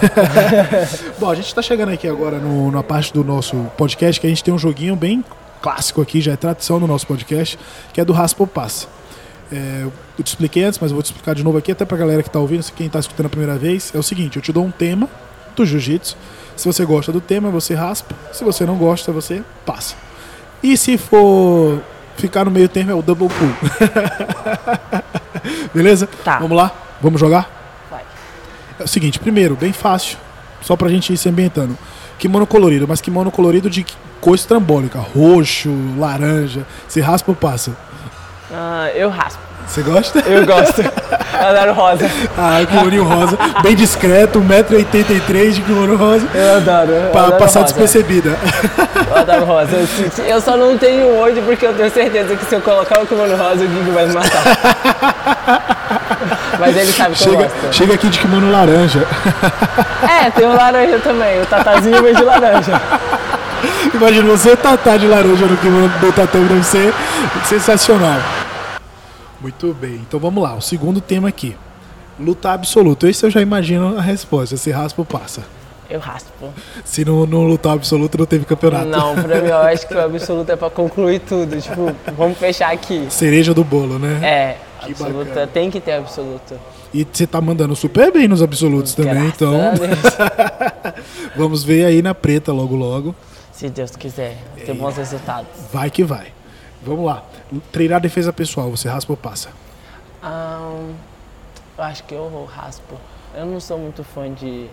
Bom, a gente está chegando aqui agora no- na parte do nosso podcast que a gente tem um joguinho bem clássico aqui, já é tradição no nosso podcast, que é do Raspa ou Passa. É, eu te expliquei antes, mas eu vou te explicar de novo aqui, até pra galera que tá ouvindo, quem tá escutando a primeira vez. É o seguinte, eu te dou um tema do jiu-jitsu. Se você gosta do tema, você raspa. Se você não gosta, você passa. E se for ficar no meio termo, é o double pull. Beleza? Tá. Vamos lá? Vamos jogar? Vai. É o seguinte, primeiro, bem fácil, só pra gente ir se ambientando. Kimono colorido, mas kimono colorido de cor estrambólica, roxo, laranja. Se raspa ou passa? Ah, eu raspo. Você gosta? Eu gosto. Eu adoro rosa. Ah, kimono rosa, bem discreto, 1,83m de kimono rosa, Eu adoro. Eu pra adoro passar rosa. despercebida. Eu adoro rosa. Eu, eu só não tenho hoje porque eu tenho certeza que se eu colocar o kimono rosa, o Guigo vai me matar. Mas ele sabe que eu Chega, gosto. chega aqui de kimono laranja. É, tem o laranja também. O tatazinho veio de laranja. Imagina você tatar de laranja no kimono do tatame, deve ser sensacional. Muito bem, então vamos lá. O segundo tema aqui. Luta absoluto. Esse eu já imagino a resposta. Se raspa ou passa. Eu raspo. Se não, não lutar absoluto, não teve campeonato. Não, pra mim eu acho que o absoluto é pra concluir tudo. Tipo, vamos fechar aqui. Cereja do bolo, né? É, Que absoluta. bacana. Tem que ter absoluto. E você tá mandando super bem nos absolutos também, Graças então a Deus. vamos ver aí na preta logo logo. Se Deus quiser, ter bons resultados. Vai que vai. Vamos lá. Treinar defesa pessoal, você raspa ou passa? Ahn, eu acho que eu raspo. Eu não sou muito fã de.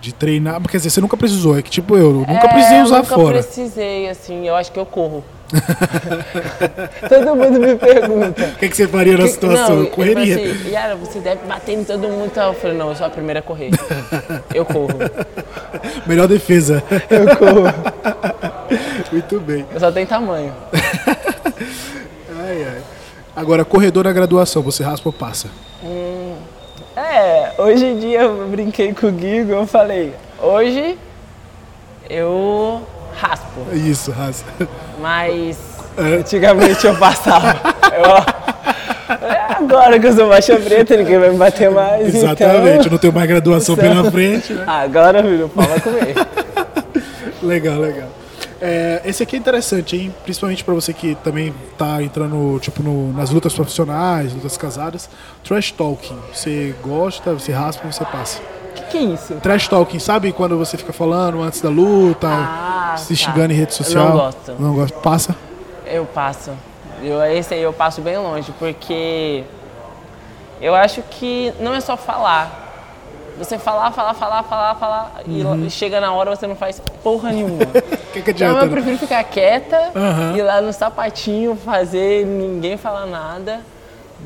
De treinar, quer dizer, você nunca precisou, é que tipo eu, eu nunca É, precisei eu usar nunca fora. precisei, assim, eu acho que eu corro. todo mundo me pergunta. O que, que você faria na Que- situação? não, eu correria. Ele falou assim, Yara, você deve bater em todo mundo. e tal." Eu falei, não, eu sou a primeira a correr. Eu corro. Melhor defesa. Eu corro. Muito bem. Eu só tenho tamanho. Ai, ai. Agora, corredor na graduação, você raspa ou passa? É, hoje em dia eu brinquei com o Guigo, eu falei, hoje eu raspo, Isso, raspa. mas É. antigamente eu passava. Eu, é, Agora que eu sou faixa preta, ninguém vai me bater mais. Exatamente, então... não tenho mais graduação pela frente. Né? Agora, filho, fala comigo. legal, legal. É, esse aqui é interessante, hein? Principalmente para você que também tá entrando tipo no, nas lutas profissionais, lutas casadas. Trash talking. Você gosta, você raspa, você passa. O que, que, é isso? Trash talking, sabe quando você fica falando antes da luta, ah, se tá. xingando em rede social? Eu não gosto. Não gosto. Passa? Eu passo. Eu, esse aí eu passo bem longe, porque eu acho que não é só falar. Você falar, falar, falar, falar, falar, uhum. e chega na hora você não faz porra nenhuma. que que adianta, então eu né? prefiro ficar quieta, uhum. ir lá no sapatinho, fazer ninguém falar nada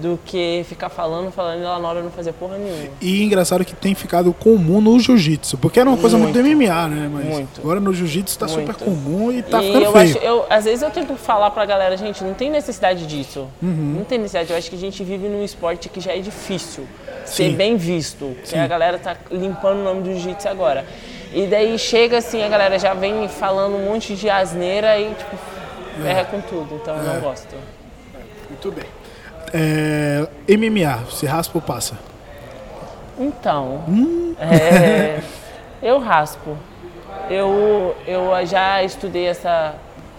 do que ficar falando, falando e lá na hora não fazer porra nenhuma. E engraçado que tem ficado comum no jiu-jitsu, porque era uma coisa muito, muito MMA, né? Mas muito. agora no jiu-jitsu tá muito. super comum e tá e ficando eu feio. Acho, eu, às vezes eu tento falar pra galera, gente, não tem necessidade disso. Uhum. Não tem necessidade. Eu acho que a gente vive num esporte que já é difícil. Ser bem visto. Sim. Que a galera tá limpando o nome do jiu-jitsu agora. E daí chega assim, a galera já vem falando um monte de asneira e tipo, ferra com tudo. Então eu É. não gosto. Muito bem. É, MMA, você raspa ou passa? Então, Hum. é, eu raspo. Eu, eu já estudei essa,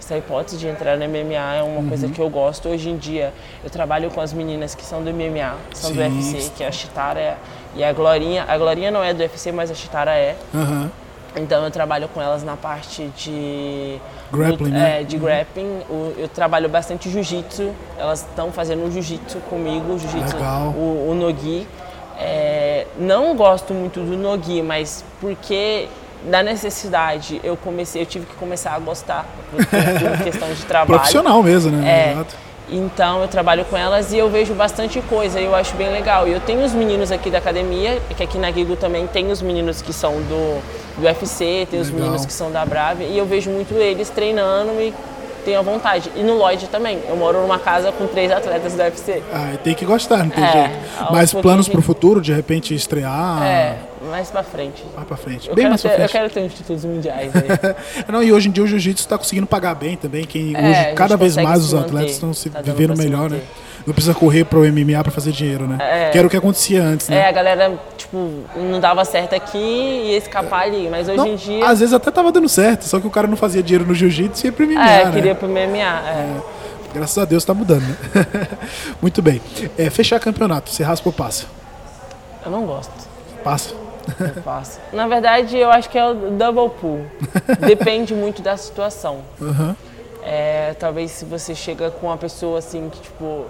essa hipótese de entrar no MMA, é uma Uhum. coisa que eu gosto. Hoje em dia, eu trabalho com as meninas que são do MMA, são do Sim. UFC, que é a Chitara e a Glorinha. A Glorinha não é do UFC, mas a Chitara é. Aham. Então eu trabalho com elas na parte de Grappling, lut- né? é, de grappling. O- Eu trabalho bastante jiu-jitsu. Elas estão fazendo jiu-jitsu comigo, jiu-jitsu, o, o nogi. É, não gosto muito do nogi, mas porque da necessidade eu comecei, eu tive que começar a gostar por, questão de trabalho. Profissional mesmo, né? É. Exato. Então eu trabalho com elas e eu vejo bastante coisa, eu acho bem legal. E eu tenho os meninos aqui da academia, que aqui na Gigo também tem os meninos que são do, do UFC, tem os Legal. meninos que são da Brave, e eu vejo muito eles treinando e tenho a vontade. E no Lloyd também, eu moro numa casa com três atletas do UFC. Ah, tem que gostar, não tem É, jeito. aos Mas planos a pro gente- futuro, de repente estrear? É, mais pra frente. Vai pra frente. Eu Bem mais pra ter, eu frente. quero ter uns títulos mundiais aí. Não, e hoje em dia o jiu-jitsu está conseguindo pagar bem também. Quem, É, hoje, cada vez mais os atletas estão se Tá vivendo pra se melhor, né? Não precisa correr pro MMA para fazer dinheiro, né? É. Que era o que acontecia antes, né? é, a galera, tipo, não dava certo aqui e ia escapar ali, mas hoje Não, em dia. Às vezes até tava dando certo, só que o cara não fazia dinheiro no jiu-jitsu e ia pro MMA, É, né? queria pro MMA. É. Graças a Deus tá mudando, né? Muito bem. É, fechar campeonato, você raspa ou passa? Eu não gosto. Passa. Eu faço. Na verdade, eu acho que é o double pull. Depende muito da situação. Aham. É, talvez se você chega com uma pessoa assim que, tipo,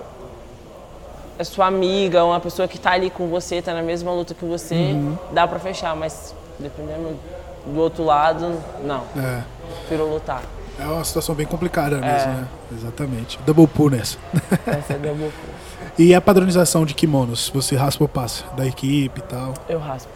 é sua amiga, uma pessoa que tá ali com você, tá na mesma luta que você, Uhum. dá pra fechar, mas dependendo do outro lado, não. É. Prefiro lutar. É uma situação bem complicada mesmo, É. né? Exatamente. Double pull nessa. Essa é double pull. E a padronização de kimonos? Você raspa ou passa? Da equipe e tal? Eu raspo.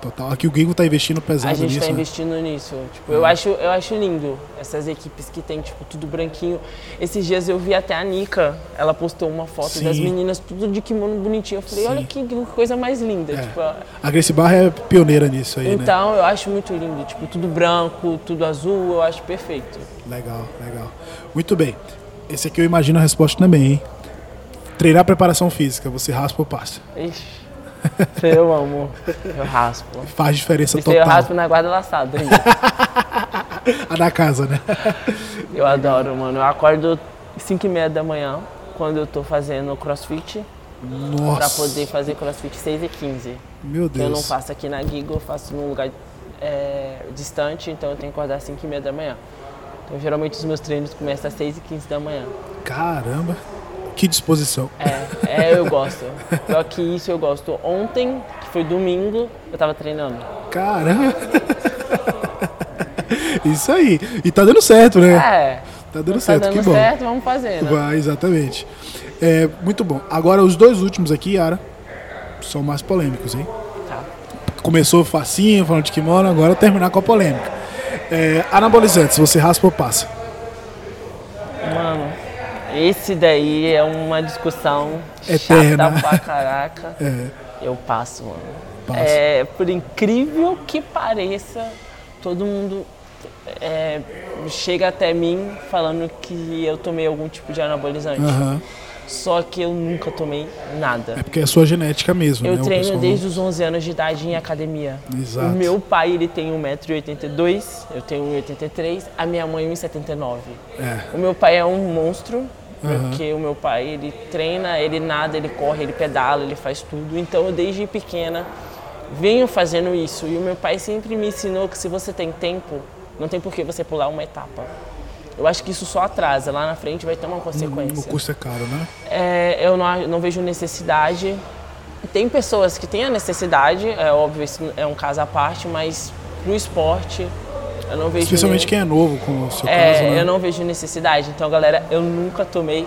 Total. Aqui o Gigo tá investindo pesado A gente nisso. está né? investindo nisso. Tipo, eu, acho, eu acho lindo essas equipes que tem, tipo, tudo branquinho. Esses dias eu vi até a Nika, ela postou uma foto Sim. das meninas tudo de kimono bonitinho. Eu falei, Sim. olha que, coisa mais linda. É. Tipo, A Gracie Barra é pioneira nisso aí, né? então eu acho muito lindo. Tipo, tudo branco, tudo azul, eu acho perfeito. Legal, legal. Muito bem. Esse aqui eu imagino a resposta também, hein? Treinar preparação física, você raspa ou passa? Ixi. Eu amo. Eu raspo. Faz diferença Isso aí eu total. raspo na guarda laçada ainda. A da casa, né? Eu adoro, mano. Eu acordo 5 e meia da manhã, quando eu tô fazendo crossfit, pra Nossa. poder fazer crossfit 6 e 15. Meu que eu não Deus. faço aqui na Giga, eu faço num lugar é, distante, então eu tenho que acordar às 5 e meia da manhã. Então geralmente os meus treinos começam às 6 e 15 da manhã. Caramba. Que disposição. É, é eu gosto. Pior que isso eu gosto. Ontem, que foi domingo, eu tava treinando. Caramba. Isso aí. E tá dando certo, né? É, Tá dando tá certo, dando que bom. certo, vamos fazer, né? Vai, exatamente. É, muito bom. Agora, os dois últimos aqui, Yara, são mais polêmicos, hein? Tá. Começou facinho, falando de kimono, agora terminar com a polêmica. É, anabolizantes, você raspa ou passa? Esse daí é uma discussão Eterna. chata pra caraca. É, Eu passo, mano. Passa. É, por incrível que pareça, todo mundo é, chega até mim falando que eu tomei algum tipo de anabolizante. aham. Só que eu nunca tomei nada. É porque é a sua genética mesmo, Eu né? Treino pessoal- desde os 11 anos de idade em academia. Exato. O meu pai, ele tem 1,82m, eu tenho 1,83m, a minha mãe 1,79m. É, O meu pai é um monstro, Aham. porque o meu pai, ele treina, ele nada, ele corre, ele pedala, ele faz tudo. Então, eu desde pequena venho fazendo isso. E o meu pai sempre me ensinou que se você tem tempo, não tem por que você pular uma etapa. Eu acho que isso só atrasa, lá na frente vai ter uma o consequência. custo é caro, né? É, eu não, não vejo necessidade. Tem pessoas que têm a necessidade, é óbvio, isso é um caso à parte, mas pro esporte eu não vejo. Especialmente nem- quem é novo, como o seu é, caso, né? eu não vejo necessidade. Então, galera, eu nunca tomei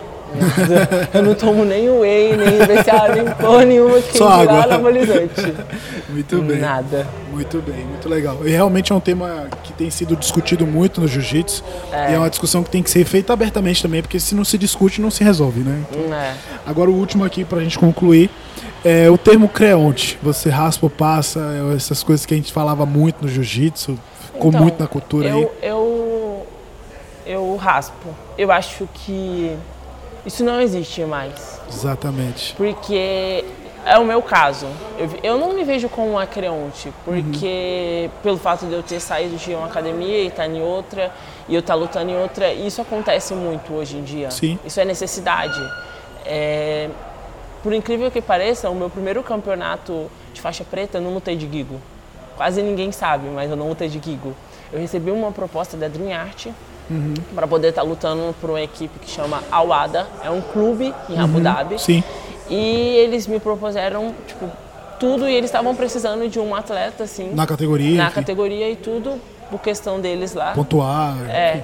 eu não tomo nem whey, nem BCA, nem porra nenhuma que Só água. anabolizante. Muito bem. Nada. Muito bem, muito legal. E realmente é um tema que tem sido discutido muito no jiu-jitsu. E é uma discussão que tem que ser feita abertamente também, porque se não se discute, não se resolve, né? É. Agora o último aqui pra gente concluir é o termo creonte. Você raspa ou passa, é essas coisas que a gente falava muito no jiu-jitsu, ficou Então, muito na cultura aí. eu, eu, eu raspo. Eu acho que isso não existe mais. Exatamente. Porque é o meu caso. Eu, eu não me vejo como uma creonte, porque pelo fato de eu ter saído de uma academia e estar em outra, e eu estar lutando em outra, isso acontece muito hoje em dia. Sim. Isso é necessidade. É, por incrível que pareça, o meu primeiro campeonato de faixa preta eu não lutei de Gigo. Quase ninguém sabe, mas eu não lutei de Gigo. Eu recebi uma proposta da Dream Art para poder estar lutando por uma equipe que chama Awada, é um clube em Abu Dhabi. Sim. E eles me propuseram, tipo, tudo e eles estavam precisando de um atleta, assim, Na categoria, na enfim, categoria e tudo, por questão deles lá. pontuar. É.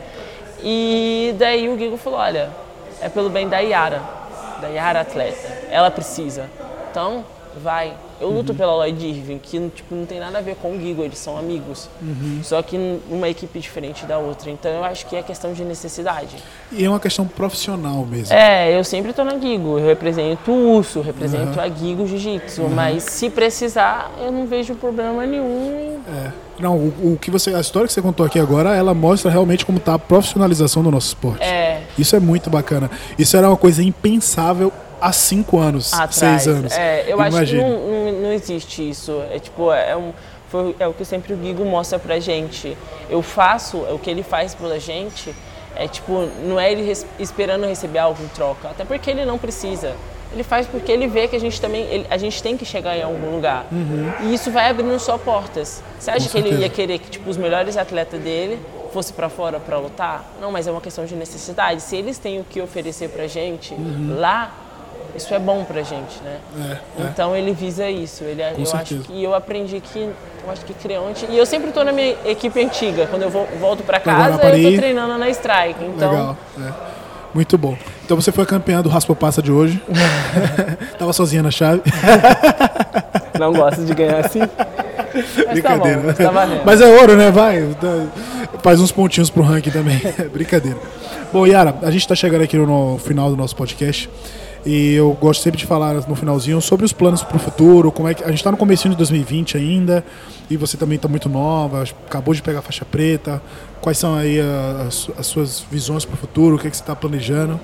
E daí o Gigo falou, olha, é pelo bem da Yara, da Yara atleta, ela precisa. Então, vai. Eu Uhum. luto pela Lloyd Irving, que tipo, não tem nada a ver com o Gigo, eles são amigos. Uhum. Só que numa equipe diferente da outra. Então eu acho que é questão de necessidade. E é uma questão profissional mesmo. É, eu sempre tô na Gigo. Eu represento o Urso, represento a Gigo Jiu-Jitsu. Mas se precisar, eu não vejo problema nenhum. É. Não, o, o que você, a história que você contou aqui agora, ela mostra realmente como está a profissionalização do nosso esporte. É, Isso é muito bacana. Isso era uma coisa impensável há cinco anos, atrás. seis anos. É, eu acho que não, não, não existe isso. É tipo, é, um, foi- é o que sempre o Gigo mostra pra gente. Eu faço, é o que ele faz pela gente. É tipo, não é ele res- esperando receber algo em troca. Até porque ele não precisa. Ele faz porque ele vê que a gente também, ele- a gente tem que chegar em algum lugar. E isso vai abrindo só portas. Você acha Com que ele certeza. ia querer que tipo os melhores atletas dele fosse pra fora pra lutar? Não, mas é uma questão de necessidade. Se eles têm o que oferecer pra gente lá, isso é bom pra gente, né? É, é. Então ele visa isso. Ele, eu acho certeza. que eu aprendi que eu acho que Creonte e eu sempre tô na minha equipe antiga. Quando eu vou, volto pra Pra casa, eu tô treinando na Strike. Então Legal. é. Muito bom. Então você foi campeã do Raspa Passa de hoje. Tava sozinha na chave. não gosto de ganhar assim. Mas Brincadeira. tá bom, tá valendo. Mas é ouro, né? Vai. dá- Faz uns pontinhos pro ranking também. Brincadeira. Bom, Yara, a gente tá chegando aqui no final do nosso podcast. E eu gosto sempre de falar no finalzinho sobre os planos pro futuro, como é que. A gente tá no comecinho de 2020 ainda, e você também tá muito nova, acabou de pegar a faixa preta. Quais são aí as, as suas visões pro futuro? O que, é que você tá planejando?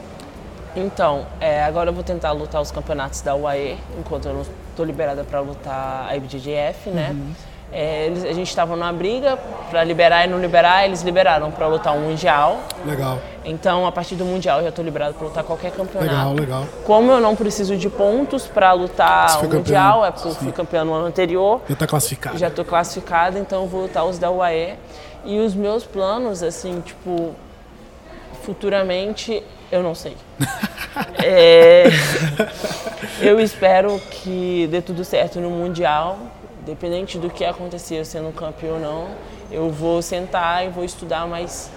Então, é, agora eu vou tentar lutar os campeonatos da UAE, enquanto eu não estou liberada para lutar a IBJJF, né? É, eles- a gente estava numa briga para liberar e não liberar, eles liberaram para lutar um mundial. Legal, Então, a partir do mundial, eu já estou liberada para lutar qualquer campeonato. legal, legal. Como eu não preciso de pontos para lutar o mundial, é porque eu fui campeã no ano anterior, Já tá classificado. já estou classificada, então eu vou lutar os da UAE. E os meus planos, assim, tipo, futuramente, eu não sei. É, eu espero que dê tudo certo no Mundial, independente do que acontecer, eu sendo campeão ou não, eu vou sentar e vou estudar mais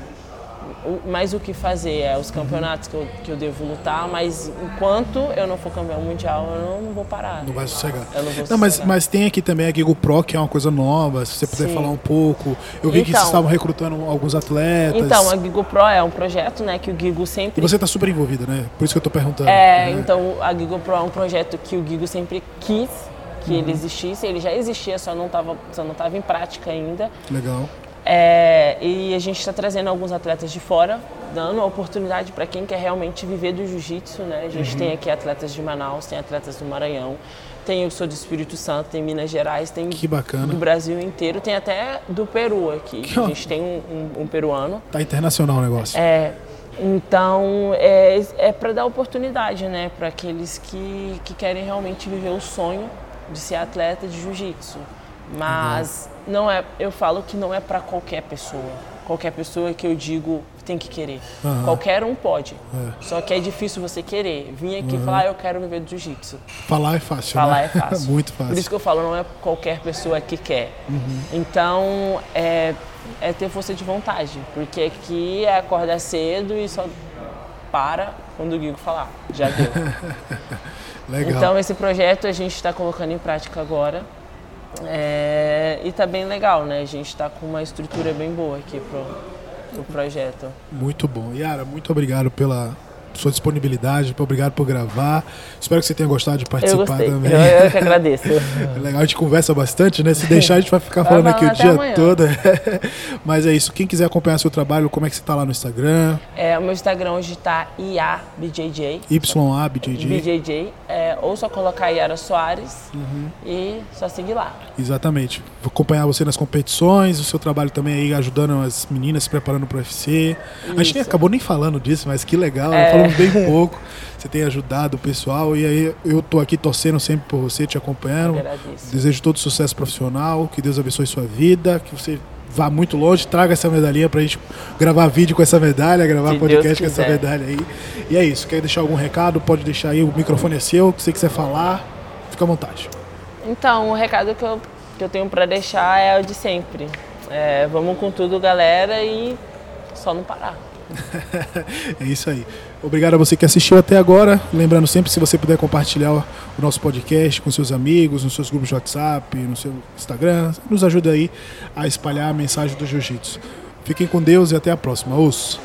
o- mais o que fazer, é os campeonatos que eu, que eu devo lutar, mas enquanto eu não for campeão mundial, eu não, não vou parar. Não vai sossegar. Eu não vou Não, mas, mas tem aqui também a Gigo Pro, que é uma coisa nova, se você puder Sim. falar um pouco. Eu vi que Então. vocês estavam recrutando alguns atletas. Então, a Gigo Pro é um projeto, né, que o Gigo E sempre você tá super envolvida, né? Por isso que eu tô perguntando. É, né? então a Gigo Pro é um projeto que o Gigo sempre quis que Uhum. ele existisse. Ele já existia, só não estava só não tava em prática ainda. Legal. É, e a gente está trazendo alguns atletas de fora, dando a oportunidade para quem quer realmente viver do jiu-jitsu. Né? A gente uhum. tem aqui atletas de Manaus, tem atletas do Maranhão, tem eu que sou do Espírito Santo, tem Minas Gerais, tem que bacana. do Brasil inteiro, tem até do Peru aqui. Que a gente tem um, um, um, peruano. Tá internacional o negócio. É. Então é, é para dar oportunidade, né, para aqueles que, que querem realmente viver o sonho de ser atleta de jiu-jitsu. Mas não é, eu falo que não é para qualquer pessoa. Qualquer pessoa que eu digo tem que querer. Uhum. Qualquer um pode. É. Só que é difícil você querer. Vir aqui uhum. falar, ah, eu quero viver do jiu-jitsu. Falar é fácil. Falar né? é fácil. Muito fácil. Por isso que eu falo, não é qualquer pessoa que quer. Uhum. Então, é, é ter força de vontade. Porque aqui é acordar cedo e só para quando o Guigo falar. Já deu. Legal. Então, esse projeto a gente está colocando em prática agora. É, e tá bem legal, né? A gente está com uma estrutura bem boa aqui pro, pro projeto. Muito bom. Yara, muito obrigado pela sua disponibilidade, obrigado por gravar. Espero que você tenha gostado de participar eu também. Eu, eu que agradeço. é legal, a gente conversa bastante, né? Se deixar, a gente vai ficar falando aqui o dia amanhã. todo. Mas é isso. Quem quiser acompanhar seu trabalho, como é que você está lá no Instagram? É, o meu Instagram hoje está IABJJ. YABJJ. BJJ. É, ou só colocar Yara Soares uhum. e só seguir lá. Exatamente. Vou acompanhar você nas competições, o seu trabalho também aí ajudando as meninas se preparando para o UFC. Isso. A gente acabou nem falando disso, mas que legal. É. Falamos bem pouco. Você tem ajudado o pessoal e aí eu tô aqui torcendo sempre por você, te acompanhando. Desejo todo sucesso profissional, que Deus abençoe sua vida, que você vá muito longe, traga essa medalhinha pra gente gravar vídeo com essa medalha, gravar Se podcast com essa medalha aí. E é isso. Quer deixar algum recado? Pode deixar aí, o microfone é seu, o que você quiser falar, fica à vontade. Então, o recado que eu, que eu tenho para deixar é o de sempre. É, vamos com tudo, galera, e só não parar. é isso aí. Obrigado a você que assistiu até agora. Lembrando sempre, se você puder compartilhar o nosso podcast com seus amigos, nos seus grupos de WhatsApp, no seu Instagram, nos ajuda aí a espalhar a mensagem do Jiu-Jitsu. Fiquem com Deus e até a próxima. Os.